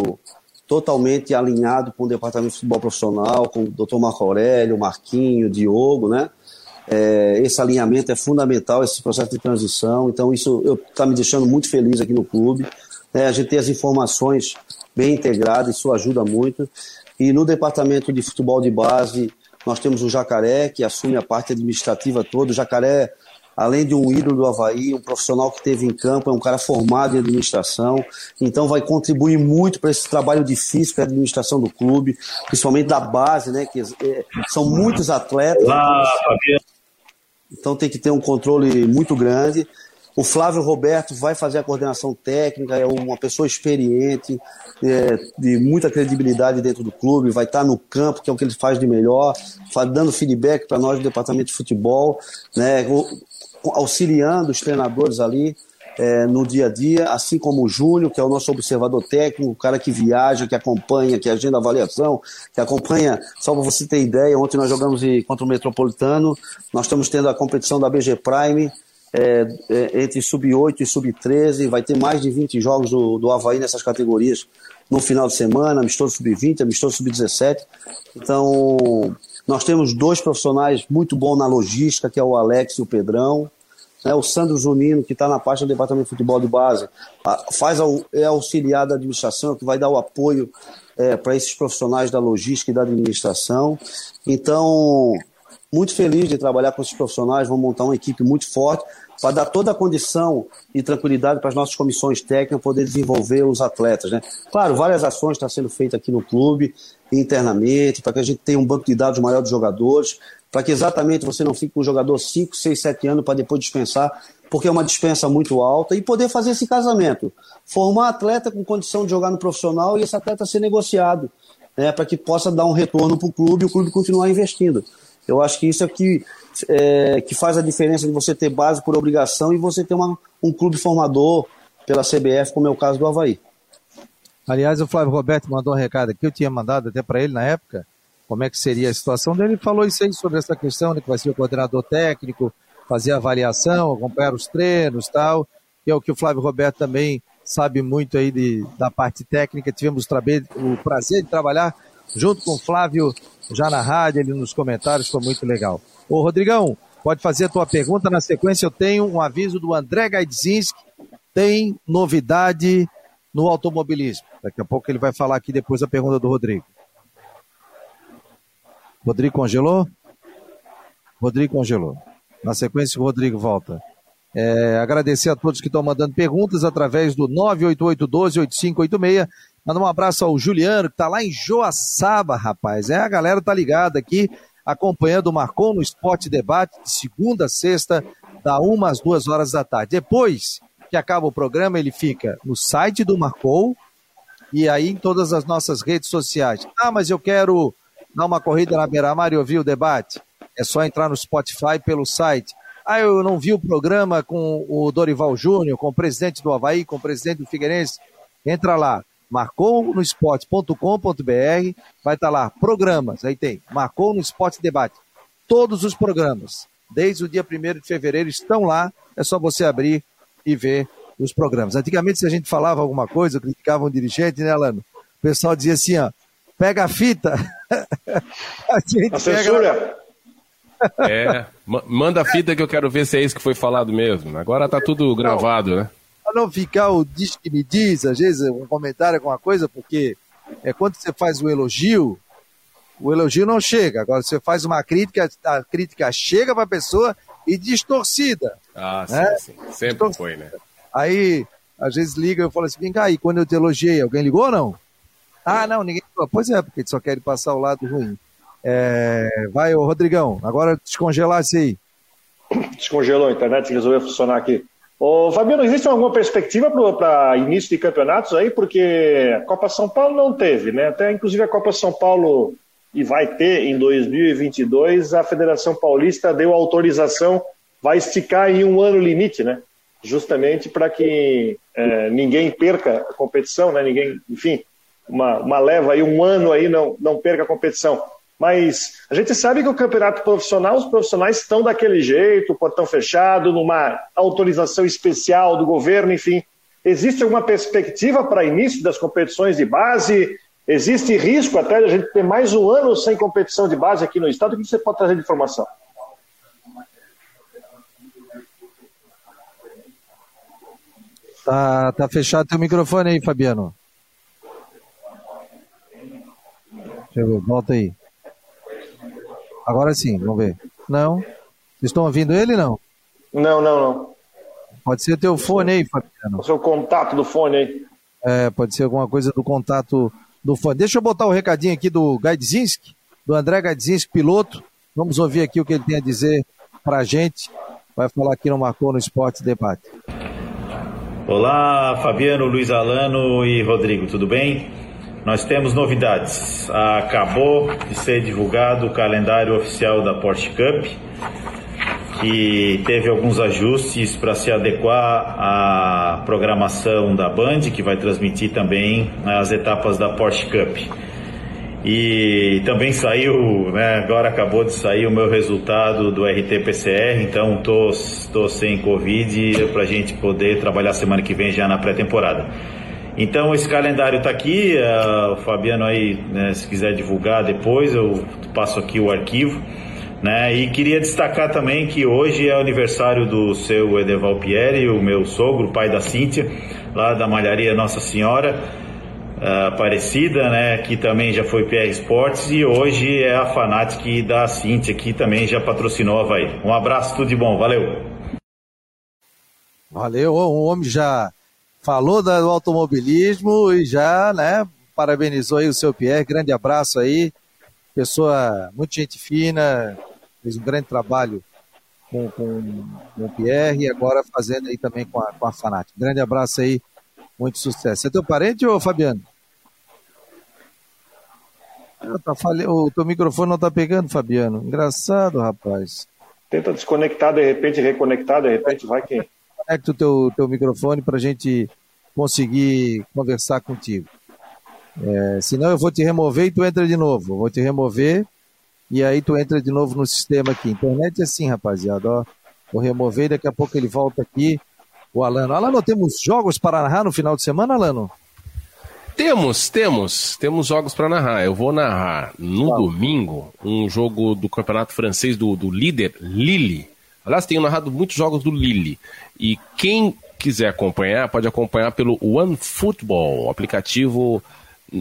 totalmente alinhado com o departamento de futebol profissional, com o Dr. Marco Aurélio, Marquinho, Diogo, né? É, esse alinhamento é fundamental, esse processo de transição. Então, isso está me deixando muito feliz aqui no clube. É, a gente tem as informações bem integradas, isso ajuda muito. E no departamento de futebol de base, nós temos o Jacaré, que assume a parte administrativa toda. O Jacaré, além de um ídolo do Havaí, um profissional que teve em campo, é um cara formado em administração, então vai contribuir muito para esse trabalho difícil que é a administração do clube, principalmente da base, né? Que é, são muitos atletas. Então tem que ter um controle muito grande. O Flávio Roberto vai fazer a coordenação técnica, é uma pessoa experiente, é, de muita credibilidade dentro do clube, vai estar no campo, que é o que ele faz de melhor, dando feedback para nós do departamento de futebol, né, auxiliando os treinadores ali é, no dia a dia, assim como o Júnior, que é o nosso observador técnico, o cara que viaja, que acompanha, que agenda avaliação, que acompanha, só para você ter ideia, ontem nós jogamos contra o Metropolitano, nós estamos tendo a competição da BG Prime, é, é, entre sub-8 e sub-13, vai ter mais de 20 jogos do, do Havaí nessas categorias no final de semana, amistoso sub-20, amistoso sub-17. Então, nós temos dois profissionais muito bons na logística, que é o Alex e o Pedrão né, o Sandro Zunino, que está na parte do Departamento de Futebol de Base, faz é auxiliar da administração, que vai dar o apoio é, para esses profissionais da logística e da administração. Então, muito feliz de trabalhar com esses profissionais, vamos montar uma equipe muito forte para dar toda a condição e tranquilidade para as nossas comissões técnicas poder desenvolver os atletas. Né? Claro, várias ações estão sendo feitas aqui no clube, internamente, para que a gente tenha um banco de dados maior de jogadores, para que exatamente você não fique com o jogador 5, 6, 7 anos para depois dispensar, porque é uma dispensa muito alta, e poder fazer esse casamento. Formar atleta com condição de jogar no profissional e esse atleta ser negociado, né, para que possa dar um retorno para o clube e o clube continuar investindo. Eu acho que isso é que, é, que faz a diferença de você ter base por obrigação e você ter uma, um clube formador pela CBF, como é o caso do Havaí. Aliás, o Flávio Roberto mandou um recado aqui, eu tinha mandado até para ele na época, como é que seria a situação dele. Ele falou isso aí sobre essa questão, né, que vai ser o coordenador técnico, fazer avaliação, acompanhar os treinos tal, que é o que o Flávio Roberto também sabe muito aí de, da parte técnica. Tivemos o prazer de trabalhar junto com o Flávio já na rádio, ali nos comentários, foi muito legal. Ô Rodrigão, pode fazer a tua pergunta. Na sequência eu tenho um aviso do André Gaidzinski, tem novidade no automobilismo. Daqui a pouco ele vai falar aqui depois da pergunta do Rodrigo. Rodrigo congelou? Rodrigo congelou. Na sequência, o Rodrigo volta. É, agradecer a todos que estão mandando perguntas através do 988-12-8586. Mandar um abraço ao Juliano, que está lá em Joaçaba, rapaz. É, a galera tá ligada aqui, acompanhando o Marcon no Esporte Debate, de segunda a sexta, da uma às duas horas da tarde. Depois que acaba o programa, ele fica no site do Marcon e aí em todas as nossas redes sociais. Ah, mas eu quero dar uma corrida na Beira-Mar e ouvir o debate. É só entrar no Spotify pelo site. Ah, eu não vi o programa com o Dorival Júnior, com o presidente do Havaí, com o presidente do Figueirense. Entra lá, marcou no esporte.com.br, vai estar tá lá, programas, aí tem, marcou no Esporte Debate. Todos os programas, desde o dia 1 de fevereiro, estão lá, é só você abrir e ver os programas. Antigamente, se a gente falava alguma coisa, criticava um dirigente, né, Alano? O pessoal dizia assim, ó, pega a fita. (laughs) a gente a censura. É, manda a fita que eu quero ver se é isso que foi falado mesmo. Agora tá tudo gravado, né? Pra não ficar o diz que me diz, às vezes, um comentário, alguma coisa, porque é quando você faz um elogio, o elogio não chega. Agora, você faz uma crítica, a crítica chega para a pessoa e distorcida. Ah, né? sim, sim. Sempre distorcida. foi, né? Aí, às vezes liga e eu falo assim, vem cá, e quando eu te elogiei, alguém ligou ou não? Ah, não, ninguém ligou. Pois é, porque só querem passar o lado ruim. É, vai, ô Rodrigão, agora descongelasse aí. Descongelou a internet, resolveu funcionar aqui. Ô, Fabiano, existe alguma perspectiva para início de campeonatos aí? Porque a Copa São Paulo não teve, né? Até inclusive a Copa São Paulo e vai ter em 2022, a Federação Paulista deu autorização, vai esticar em um ano limite, né? Justamente para que é, ninguém perca a competição, né? Ninguém, enfim, uma, uma leva aí, um ano aí não, não perca a competição. Mas a gente sabe que o campeonato profissional, os profissionais estão daquele jeito, portão fechado, numa autorização especial do governo, enfim. Existe alguma perspectiva para início das competições de base? Existe risco até de a gente ter mais um ano sem competição de base aqui no estado? O que você pode trazer de informação? Tá, tá fechado teu microfone aí, Fabiano. Deixa eu ver, volta aí. Agora sim, vamos ver. Não? Vocês estão ouvindo ele não? Não, não, não. Pode ser teu fone aí, Fabiano. O seu contato do fone aí. É, pode ser alguma coisa do contato do fone. Deixa eu botar o um recadinho aqui do Gaidzinski, do André Gaidzinski, piloto. Vamos ouvir aqui o que ele tem a dizer pra gente. Vai falar aqui no Marcou no Esporte Debate. Olá, Fabiano, Luiz Alano e Rodrigo, tudo bem? Nós temos novidades. Acabou de ser divulgado o calendário oficial da Porsche Cup, que teve alguns ajustes para se adequar à programação da Band, que vai transmitir também as etapas da Porsche Cup. E também saiu, né, agora acabou de sair o meu resultado do RT-PCR, então tô, tô sem Covid para a gente poder trabalhar semana que vem já na pré-temporada. Então esse calendário está aqui, uh, o Fabiano aí, né, se quiser divulgar depois, eu passo aqui o arquivo. Né? E queria destacar também que hoje é aniversário do seu Edeval Pierre, o meu sogro, pai da Cíntia, lá da Malharia Nossa Senhora, uh, Aparecida, né? que também já foi PR Esportes, e hoje é a Fanatic da Cíntia, que também já patrocinou a Havaí. Um abraço, tudo de bom, valeu! Valeu, o homem já falou do automobilismo e já, né, parabenizou aí o seu Pierre, grande abraço aí, pessoa muito gente fina, fez um grande trabalho com, com, com o Pierre e agora fazendo aí também com a, com a Fanat. Grande abraço aí, muito sucesso. É teu parente ou Fabiano? Ah, tá fale... O teu microfone não tá pegando, Fabiano. Engraçado, rapaz. Tenta desconectar, de repente reconectar, de repente vai que conecta o teu, teu microfone para a gente conseguir conversar contigo. É, senão eu vou te remover e tu entra de novo. Vou te remover e aí tu entra de novo no sistema aqui. Internet é assim, rapaziada. Ó. Vou remover e daqui a pouco ele volta aqui. O Alano. Alano, temos jogos para narrar no final de semana, Alano? Temos, temos. Temos jogos para narrar. Eu vou narrar no tá. domingo um jogo do campeonato francês do, do líder Lille Aliás, tenho narrado muitos jogos do Lille. E quem quiser acompanhar, pode acompanhar pelo OneFootball, aplicativo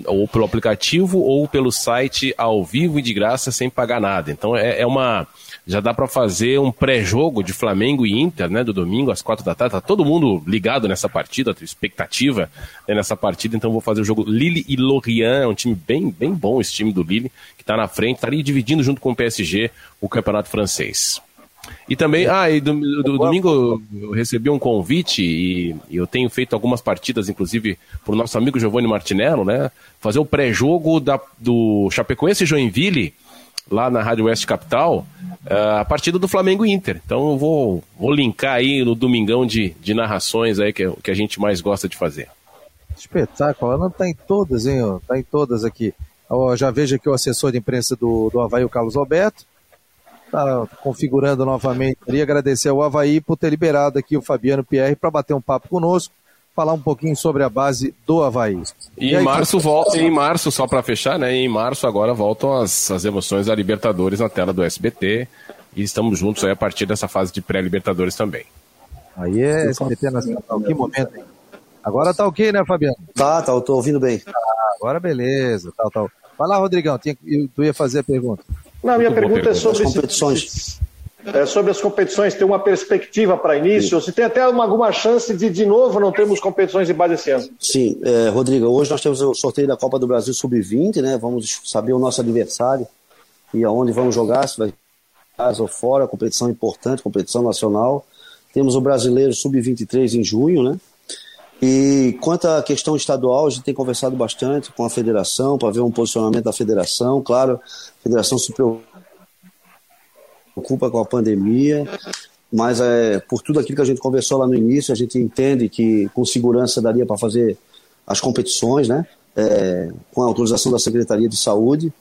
ou pelo aplicativo ou pelo site ao vivo e de graça sem pagar nada. Então é, é uma já dá para fazer um pré-jogo de Flamengo e Inter, né, do domingo às quatro da tarde. Tá todo mundo ligado nessa partida, expectativa né, nessa partida. Então vou fazer o jogo Lille e Lorient, é um time bem bem bom esse time do Lille que está na frente, está ali dividindo junto com o PSG o campeonato francês. E também, ah, e do, do, domingo eu recebi um convite e, e, eu tenho feito algumas partidas, inclusive, para o nosso amigo Giovanni Martinello, né? Fazer o pré-jogo do Chapecoense e Joinville, lá na Rádio Oeste Capital, uh, a partida do Flamengo Inter. Então eu vou, vou linkar aí no domingão de, de narrações aí que, é que a gente mais gosta de fazer. Espetáculo, ela não está em todas, hein? Está em todas aqui. Já vejo aqui o assessor de imprensa do, do Havaí, o Carlos Alberto está configurando novamente. Queria agradecer ao Havaí por ter liberado aqui o Fabiano Pierre para bater um papo conosco, falar um pouquinho sobre a base do Havaí. E, e em março volta, em março, só para fechar, né? Em março agora voltam as, as emoções da Libertadores na tela do SBT. E estamos juntos aí a partir dessa fase de pré-Libertadores também. Aí é SBT Nacional. Que momento, hein? Agora tá ok, né, Fabiano? Tá, tá, eu tô ouvindo bem. Ah, agora beleza, tal, tal. Vai lá, Rodrigão, tinha, tu ia fazer a pergunta. Não, minha pergunta é sobre as competições. É sobre as competições, tem uma perspectiva para início? Sim. Se tem até uma, alguma chance de, de novo, não termos competições de base esse ano? Sim, é, Rodrigo, hoje nós temos o sorteio da Copa do Brasil Sub-20, né? Vamos saber o nosso adversário e aonde vamos jogar, se vai casa ou fora, competição importante, competição nacional. Temos o brasileiro Sub-23 em junho, né? E quanto à questão estadual, a gente tem conversado bastante com a federação para ver um posicionamento da federação. Claro, a federação se preocupa com a pandemia, mas é, por tudo aquilo que a gente conversou lá no início, a gente entende que com segurança daria para fazer as competições, né? É, com a autorização da Secretaria de Saúde.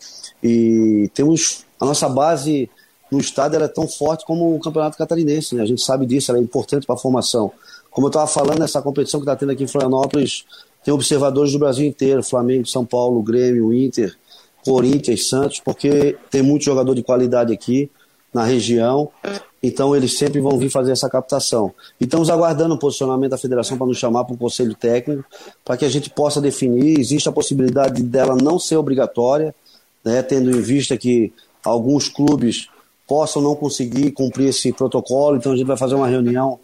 E temos a nossa base no estado era tão forte como o Campeonato Catarinense, né? A gente sabe disso, ela é importante para a formação. Como eu estava falando, essa competição que está tendo aqui em Florianópolis tem observadores do Brasil inteiro, Flamengo, São Paulo, Grêmio, Inter, Corinthians, Santos, porque tem muito jogador de qualidade aqui na região, então eles sempre vão vir fazer essa captação. E estamos aguardando o posicionamento da federação para nos chamar para o conselho técnico, para que a gente possa definir. Existe a possibilidade dela não ser obrigatória, né, tendo em vista que alguns clubes possam não conseguir cumprir esse protocolo, então a gente vai fazer uma reunião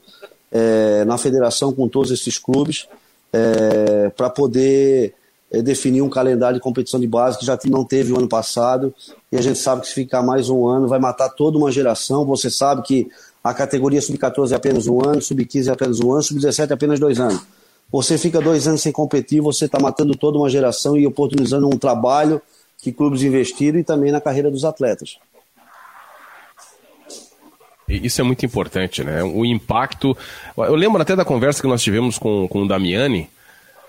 é, na federação com todos esses clubes é, para poder é, definir um calendário de competição de base que já não teve o ano passado e a gente sabe que se ficar mais um ano vai matar toda uma geração. Você sabe que a categoria sub-14 é apenas um ano, sub-15 é apenas um ano, sub-17 é apenas dois anos. Você fica dois anos sem competir, você está matando toda uma geração e oportunizando um trabalho que clubes investiram e também na carreira dos atletas. Isso é muito importante, né? O impacto. Eu lembro até da conversa que nós tivemos com, com o Damiani,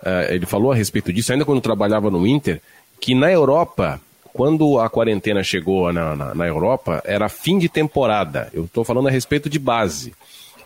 uh, ele falou a respeito disso, ainda quando trabalhava no Inter, que na Europa, quando a quarentena chegou na, na, na Europa, era fim de temporada. Eu estou falando a respeito de base.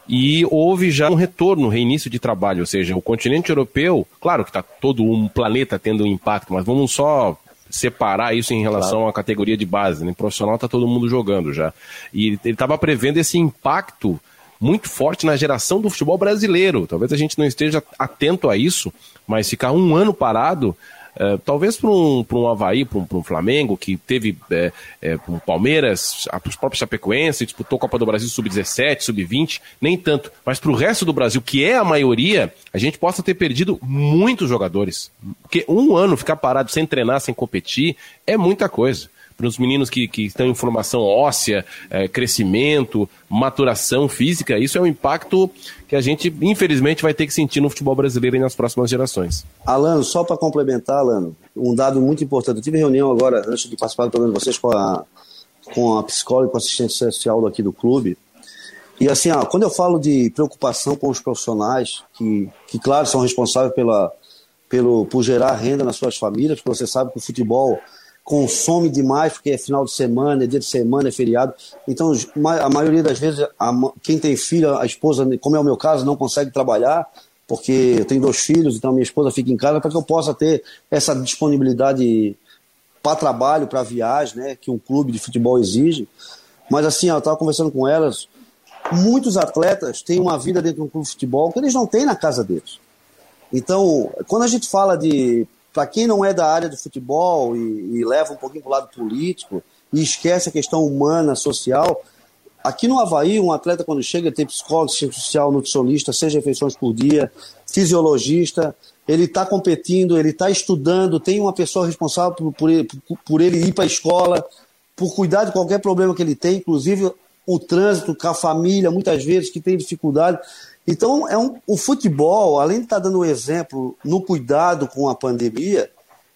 E houve já um retorno, um reinício de trabalho, ou seja, o continente europeu, claro que está todo um planeta tendo um impacto, mas vamos só separar isso em relação claro. à categoria de base. Né? Profissional está todo mundo jogando já. E ele estava prevendo esse impacto muito forte na geração do futebol brasileiro. Talvez a gente não esteja atento a isso, mas ficar um ano parado Uh, talvez para um, um Havaí, para um, um, Flamengo, que teve é, é, um Palmeiras, os próprios Chapecoense, disputou a Copa do Brasil sub-17, sub-20, nem tanto. Mas para o resto do Brasil, que é a maioria, a gente possa ter perdido muitos jogadores. Porque um ano ficar parado sem treinar, sem competir, é muita coisa para os meninos que, que estão em formação óssea, é, crescimento, maturação física, isso é um impacto que a gente, infelizmente, vai ter que sentir no futebol brasileiro nas próximas gerações. Alano, só para complementar, Alano, um dado muito importante. Eu tive reunião agora, antes de participar do programa de vocês, com a, com a psicóloga e com a assistente social aqui do clube. E assim, ó, quando eu falo de preocupação com os profissionais, que, que claro, são responsáveis pela, pelo, por gerar renda nas suas famílias, porque você sabe que o futebol consome demais, porque é final de semana, é dia de semana, é feriado. Então, a maioria das vezes, a, quem tem filho, a esposa, como é o meu caso, não consegue trabalhar, porque eu tenho dois filhos, então minha esposa fica em casa para que eu possa ter essa disponibilidade para trabalho, para viagem, né, que um clube de futebol exige. Mas assim, eu estava conversando com elas, muitos atletas têm uma vida dentro de um clube de futebol que eles não têm na casa deles. Então, quando a gente fala de para quem não é da área do futebol e, e leva um pouquinho para o lado político e esquece a questão humana, social, aqui no Havaí, um atleta quando chega tem psicólogo, social, nutricionista, seis refeições por dia, fisiologista, ele está competindo, ele está estudando, tem uma pessoa responsável por, por, ele, por ele ir para a escola, por cuidar de qualquer problema que ele tem, inclusive o trânsito, com a família, muitas vezes, que tem dificuldade. Então, é um, o futebol, além de estar tá dando um exemplo no cuidado com a pandemia,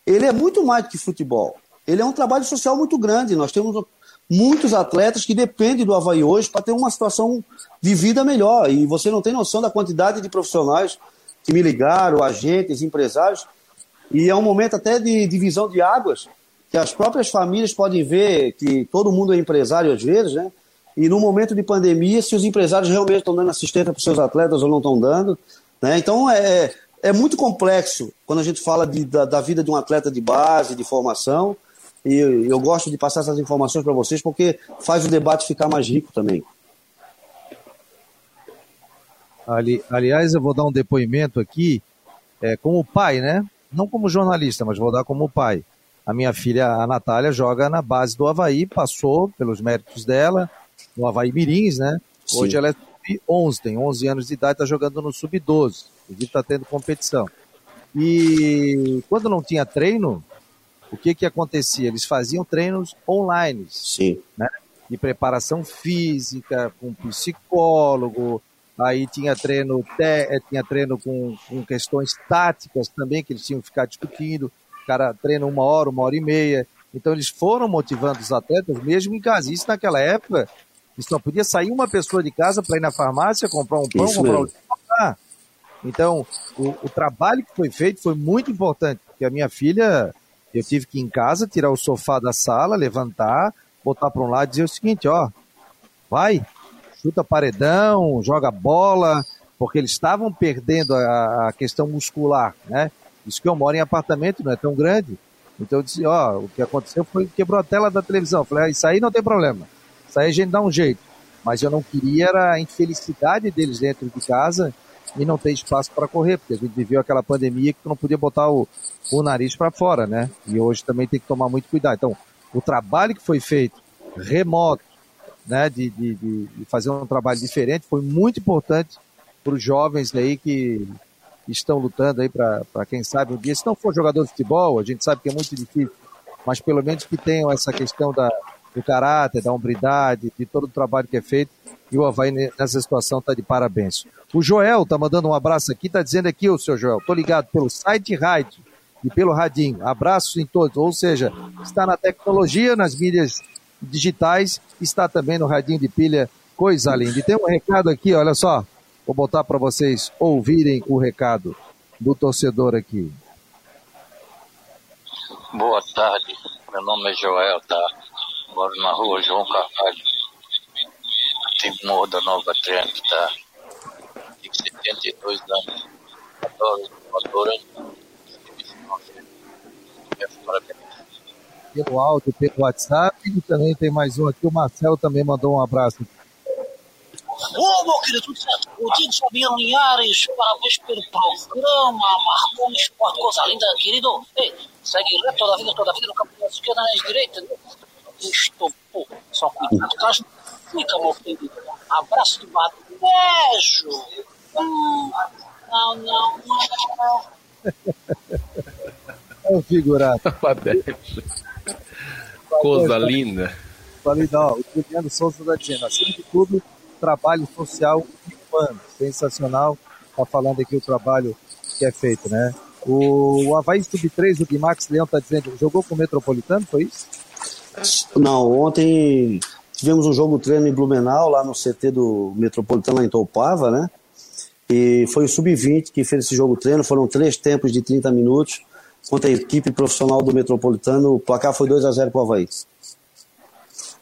ele é muito mais do que futebol. Ele é um trabalho social muito grande. Nós temos muitos atletas que dependem do Havaí hoje para ter uma situação de vida melhor. E você não tem noção da quantidade de profissionais que me ligaram, agentes, empresários. E é um momento até de divisão de águas, que as próprias famílias podem ver que todo mundo é empresário às vezes, né? E no momento de pandemia, se os empresários realmente estão dando assistência para os seus atletas ou não estão dando. Né? Então é, é muito complexo quando a gente fala de, da, da vida de um atleta de base, de formação. E eu gosto de passar essas informações para vocês porque faz o debate ficar mais rico também. Ali, aliás, eu vou dar um depoimento aqui é, como pai, né? Não como jornalista, mas vou dar como pai. A minha filha, a Natália, joga na base do Havaí, passou pelos méritos dela, no Havaí Mirins, né? Sim. Hoje ela é sub-11, tem 11 anos de idade, está jogando no sub-12. Inclusive está tendo competição. E quando não tinha treino, o que que acontecia? Eles faziam treinos online. Sim. Né? De preparação física, com psicólogo, aí tinha treino, te, tinha treino com, com questões táticas também, que eles tinham que ficar discutindo. O cara treina uma hora, uma hora e meia. Então eles foram motivando os atletas mesmo em casa. Isso naquela época, só podia sair uma pessoa de casa para ir na farmácia, comprar um pão, Isso comprar mesmo. um... Então, o, o trabalho que foi feito foi muito importante, porque a minha filha, eu tive que ir em casa, tirar o sofá da sala, levantar, botar para um lado e dizer o seguinte, ó, vai, chuta paredão, joga bola, porque eles estavam perdendo a, a, questão muscular, né? Isso que eu moro em apartamento, não é tão grande. Então eu disse, ó, o que aconteceu foi que quebrou a tela da televisão. Eu falei, ah, isso aí não tem problema. Isso aí a gente dá um jeito. Mas eu não queria era a infelicidade deles dentro de casa e não ter espaço para correr, porque a gente viveu aquela pandemia que tu não podia botar o, o nariz para fora, né? E hoje também tem que tomar muito cuidado. Então, o trabalho que foi feito remoto, né, de, de, de fazer um trabalho diferente, foi muito importante para os jovens aí que estão lutando aí para, quem sabe, um dia, se não for jogador de futebol, a gente sabe que é muito difícil, mas pelo menos que tenham essa questão da, do caráter, da hombridade, de todo o trabalho que é feito. E o Havaí nessa situação está de parabéns. O Joel está mandando um abraço aqui, está dizendo aqui, o seu Joel, estou ligado pelo site rádio e pelo radinho. Abraços em todos. Ou seja, está na tecnologia, nas mídias digitais, está também no radinho de pilha, coisa linda. E tem um recado aqui, olha só, vou botar para vocês ouvirem o recado do torcedor aqui. Boa tarde, meu nome é Joel, tá? Moro na rua João Carvalho, tem Morro da Nova Trem, que tá tem 72 anos. Adoro, adoro. Parabéns pelo áudio, pelo WhatsApp. E também tem mais um aqui, o Marcelo também mandou um abraço. Ô, oh, meu querido, tudo certo? O Tito Fabiano Linhares, parabéns pelo programa, marcou um esporte, coisa linda, querido. Ei, segue reto toda a vida, toda a vida no campo da esquerda, na direita. Estou, pô, só cuidado, tá? Fica, meu querido. Abraço de bato, beijo. Hum, não, não, não. (laughs) É um figurado. Coisa linda. Falei, não, o Juliano Souza está dizendo, acima de tudo, trabalho social humano, sensacional. Está falando aqui o trabalho que é feito, né? O, o Havaí Sub-3, o Guimax Leão está dizendo, jogou com o Metropolitano, foi isso? Não, ontem tivemos um jogo treino em Blumenau, lá no CT do Metropolitano, lá em Topava, né? E foi o Sub-20 que fez esse jogo treino, foram três tempos de 30 minutos contra a equipe profissional do Metropolitano. O placar foi 2 a 0 para o Havaí.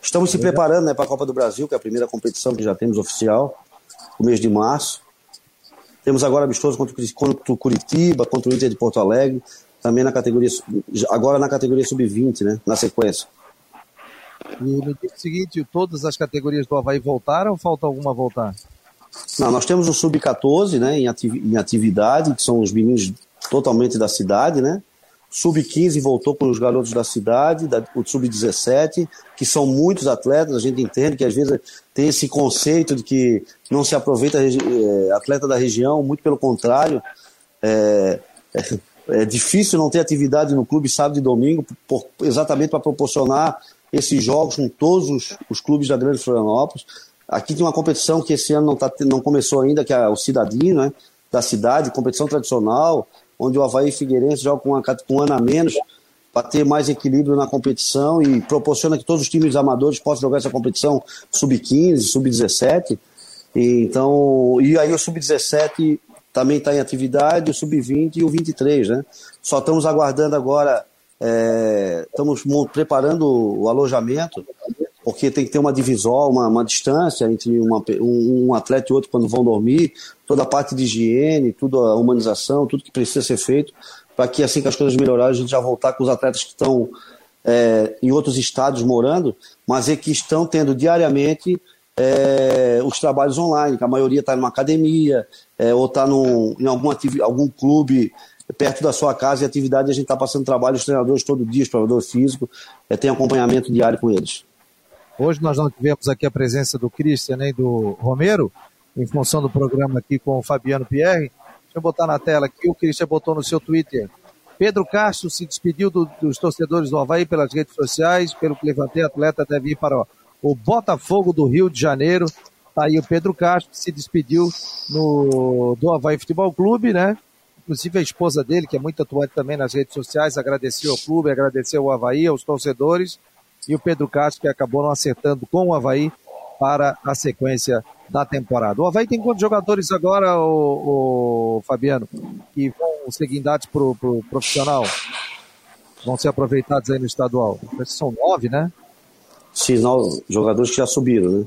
Estamos se preparando né, para a Copa do Brasil, que é a primeira competição que já temos oficial, no mês de março. Temos agora amistoso contra o Curitiba, contra o Inter de Porto Alegre, também na categoria, agora na categoria sub-20, né, na sequência. E no dia seguinte, todas as categorias do Havaí voltaram ou falta alguma voltar? Não, nós temos o sub-14 né, em, atividade, que são os meninos totalmente da cidade, né? Sub-15 voltou com os garotos da cidade, da, o Sub-17, que são muitos atletas, a gente entende que às vezes tem esse conceito de que não se aproveita é, atleta da região, muito pelo contrário. É, é, é, difícil não ter atividade no clube sábado e domingo, por, exatamente para proporcionar esses jogos com todos os, os clubes da Grande Florianópolis. Aqui tem uma competição que esse ano não, tá, não começou ainda, que é o Cidadinho, né? Da cidade, competição tradicional, onde o Havaí Figueirense joga com, uma, com um ano a menos para ter mais equilíbrio na competição e proporciona que todos os times amadores possam jogar essa competição sub-15, sub-17. E, então, e aí o sub-17 também está em atividade, o sub-20 e o 23, né? Só estamos aguardando agora, é, estamos preparando o alojamento, porque tem que ter uma divisória, uma, uma distância entre uma, um, um, atleta e outro quando vão dormir, toda a parte de higiene, tudo a humanização, tudo que precisa ser feito, para que assim que as coisas melhorarem, a gente já voltar com os atletas que estão é, em outros estados morando, mas é que estão tendo diariamente é, os trabalhos online, que a maioria está numa academia é, ou está em algum, algum clube perto da sua casa e atividade, a gente está passando trabalho, os treinadores todo dia, os treinadores físicos, é, tem acompanhamento diário com eles. Hoje nós não tivemos aqui a presença do Christian nem do Romero, em função do programa aqui com o Fabiano Pierre. Deixa eu botar na tela aqui, o Christian botou no seu Twitter. Pedro Castro se despediu do, dos torcedores do Havaí pelas redes sociais, pelo que levantei, atleta deve ir para o Botafogo do Rio de Janeiro. Tá aí o Pedro Castro, que se despediu no, do Havaí Futebol Clube, né? Inclusive a esposa dele, que é muito atuante também nas redes sociais, agradeceu ao clube, agradeceu ao Havaí, aos torcedores. E o Pedro Castro, que acabou não acertando com o Havaí para a sequência da temporada. O Havaí tem quantos jogadores agora, o, o Fabiano, que vão ser guindados para o pro profissional? Vão ser aproveitados aí no estadual? São nove, né? Sim, nove jogadores que já subiram, né?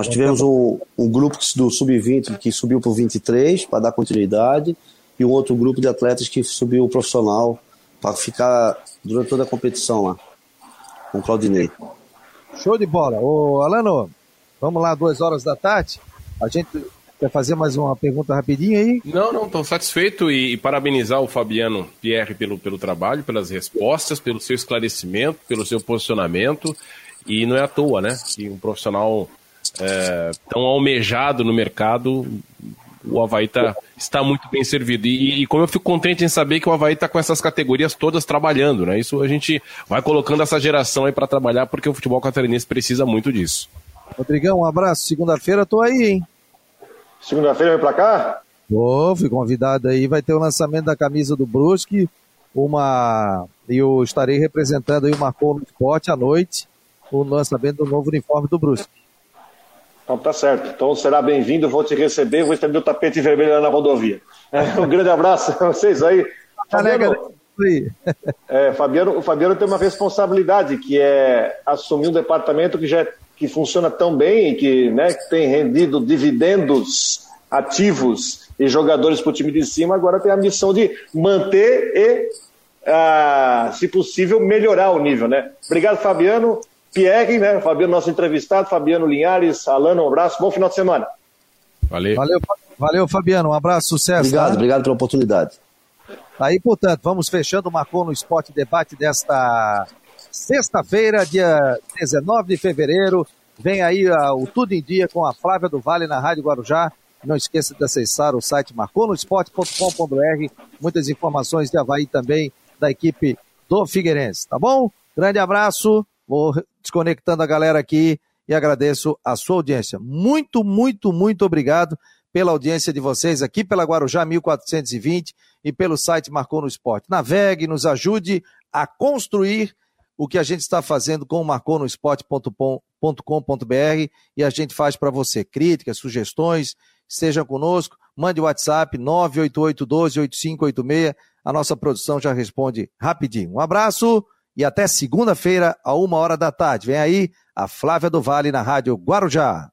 Nós tivemos um, um grupo do Sub-20 que subiu para o 23 para dar continuidade e um outro grupo de atletas que subiu o profissional para ficar durante toda a competição lá, com o Claudinei. Show de bola. Ô, Alano, vamos lá, duas horas da tarde. A gente quer fazer mais uma pergunta rapidinho aí? Não, não, estou satisfeito e, e, parabenizar o Fabiano Pierre pelo, pelo trabalho, pelas respostas, pelo seu esclarecimento, pelo seu posicionamento. E não é à toa, né? Que um profissional é, tão almejado no mercado, o Havaí tá, está muito bem servido. E, e, como eu fico contente em saber que o Havaí está com essas categorias todas trabalhando, né? Isso a gente vai colocando essa geração aí para trabalhar, porque o futebol catarinense precisa muito disso. Rodrigão, um abraço. Segunda-feira tô aí, hein? Segunda-feira vem para cá? Vou, fui convidado aí. Vai ter o lançamento da camisa do Brusque. Uma. Eu estarei representando aí o Marcou no Esporte à noite. O lançamento do novo uniforme do Brusque. Então tá certo. Então será bem-vindo, vou te receber, vou estender o tapete vermelho lá na rodovia. É, um grande abraço a vocês aí. Fabiano, é, Fabiano, o Fabiano tem uma responsabilidade, que é assumir um departamento que já que funciona tão bem e que, né, que tem rendido dividendos ativos e jogadores para o time de cima, agora tem a missão de manter e, ah, se possível, melhorar o nível. Né? Obrigado, Fabiano. Pierre, né? Fabiano, nosso entrevistado, Fabiano Linhares, Alano, um abraço, bom final de semana. Valeu. Valeu, valeu Fabiano, um abraço, sucesso. Obrigado, tá? obrigado pela oportunidade. Aí, portanto, vamos fechando o Marcou no Esporte Debate desta sexta-feira, dia 19 de fevereiro. Vem aí uh, o Tudo em Dia com a Flávia do Vale na Rádio Guarujá. Não esqueça de acessar o site marconosport.com.br. Muitas informações de Havaí também da equipe do Figueirense, tá bom? Grande abraço. Vou desconectando a galera aqui e agradeço a sua audiência. Muito, muito, muito obrigado pela audiência de vocês aqui pela Guarujá 1420 e pelo site Marcou no Esporte. Navegue, nos ajude a construir o que a gente está fazendo com o marconosport.com.br e a gente faz para você críticas, sugestões, seja conosco, mande o WhatsApp 988 12 8586, a nossa produção já responde rapidinho. Um abraço e até segunda-feira, a uma hora da tarde. Vem aí a Flávia do Vale na Rádio Guarujá.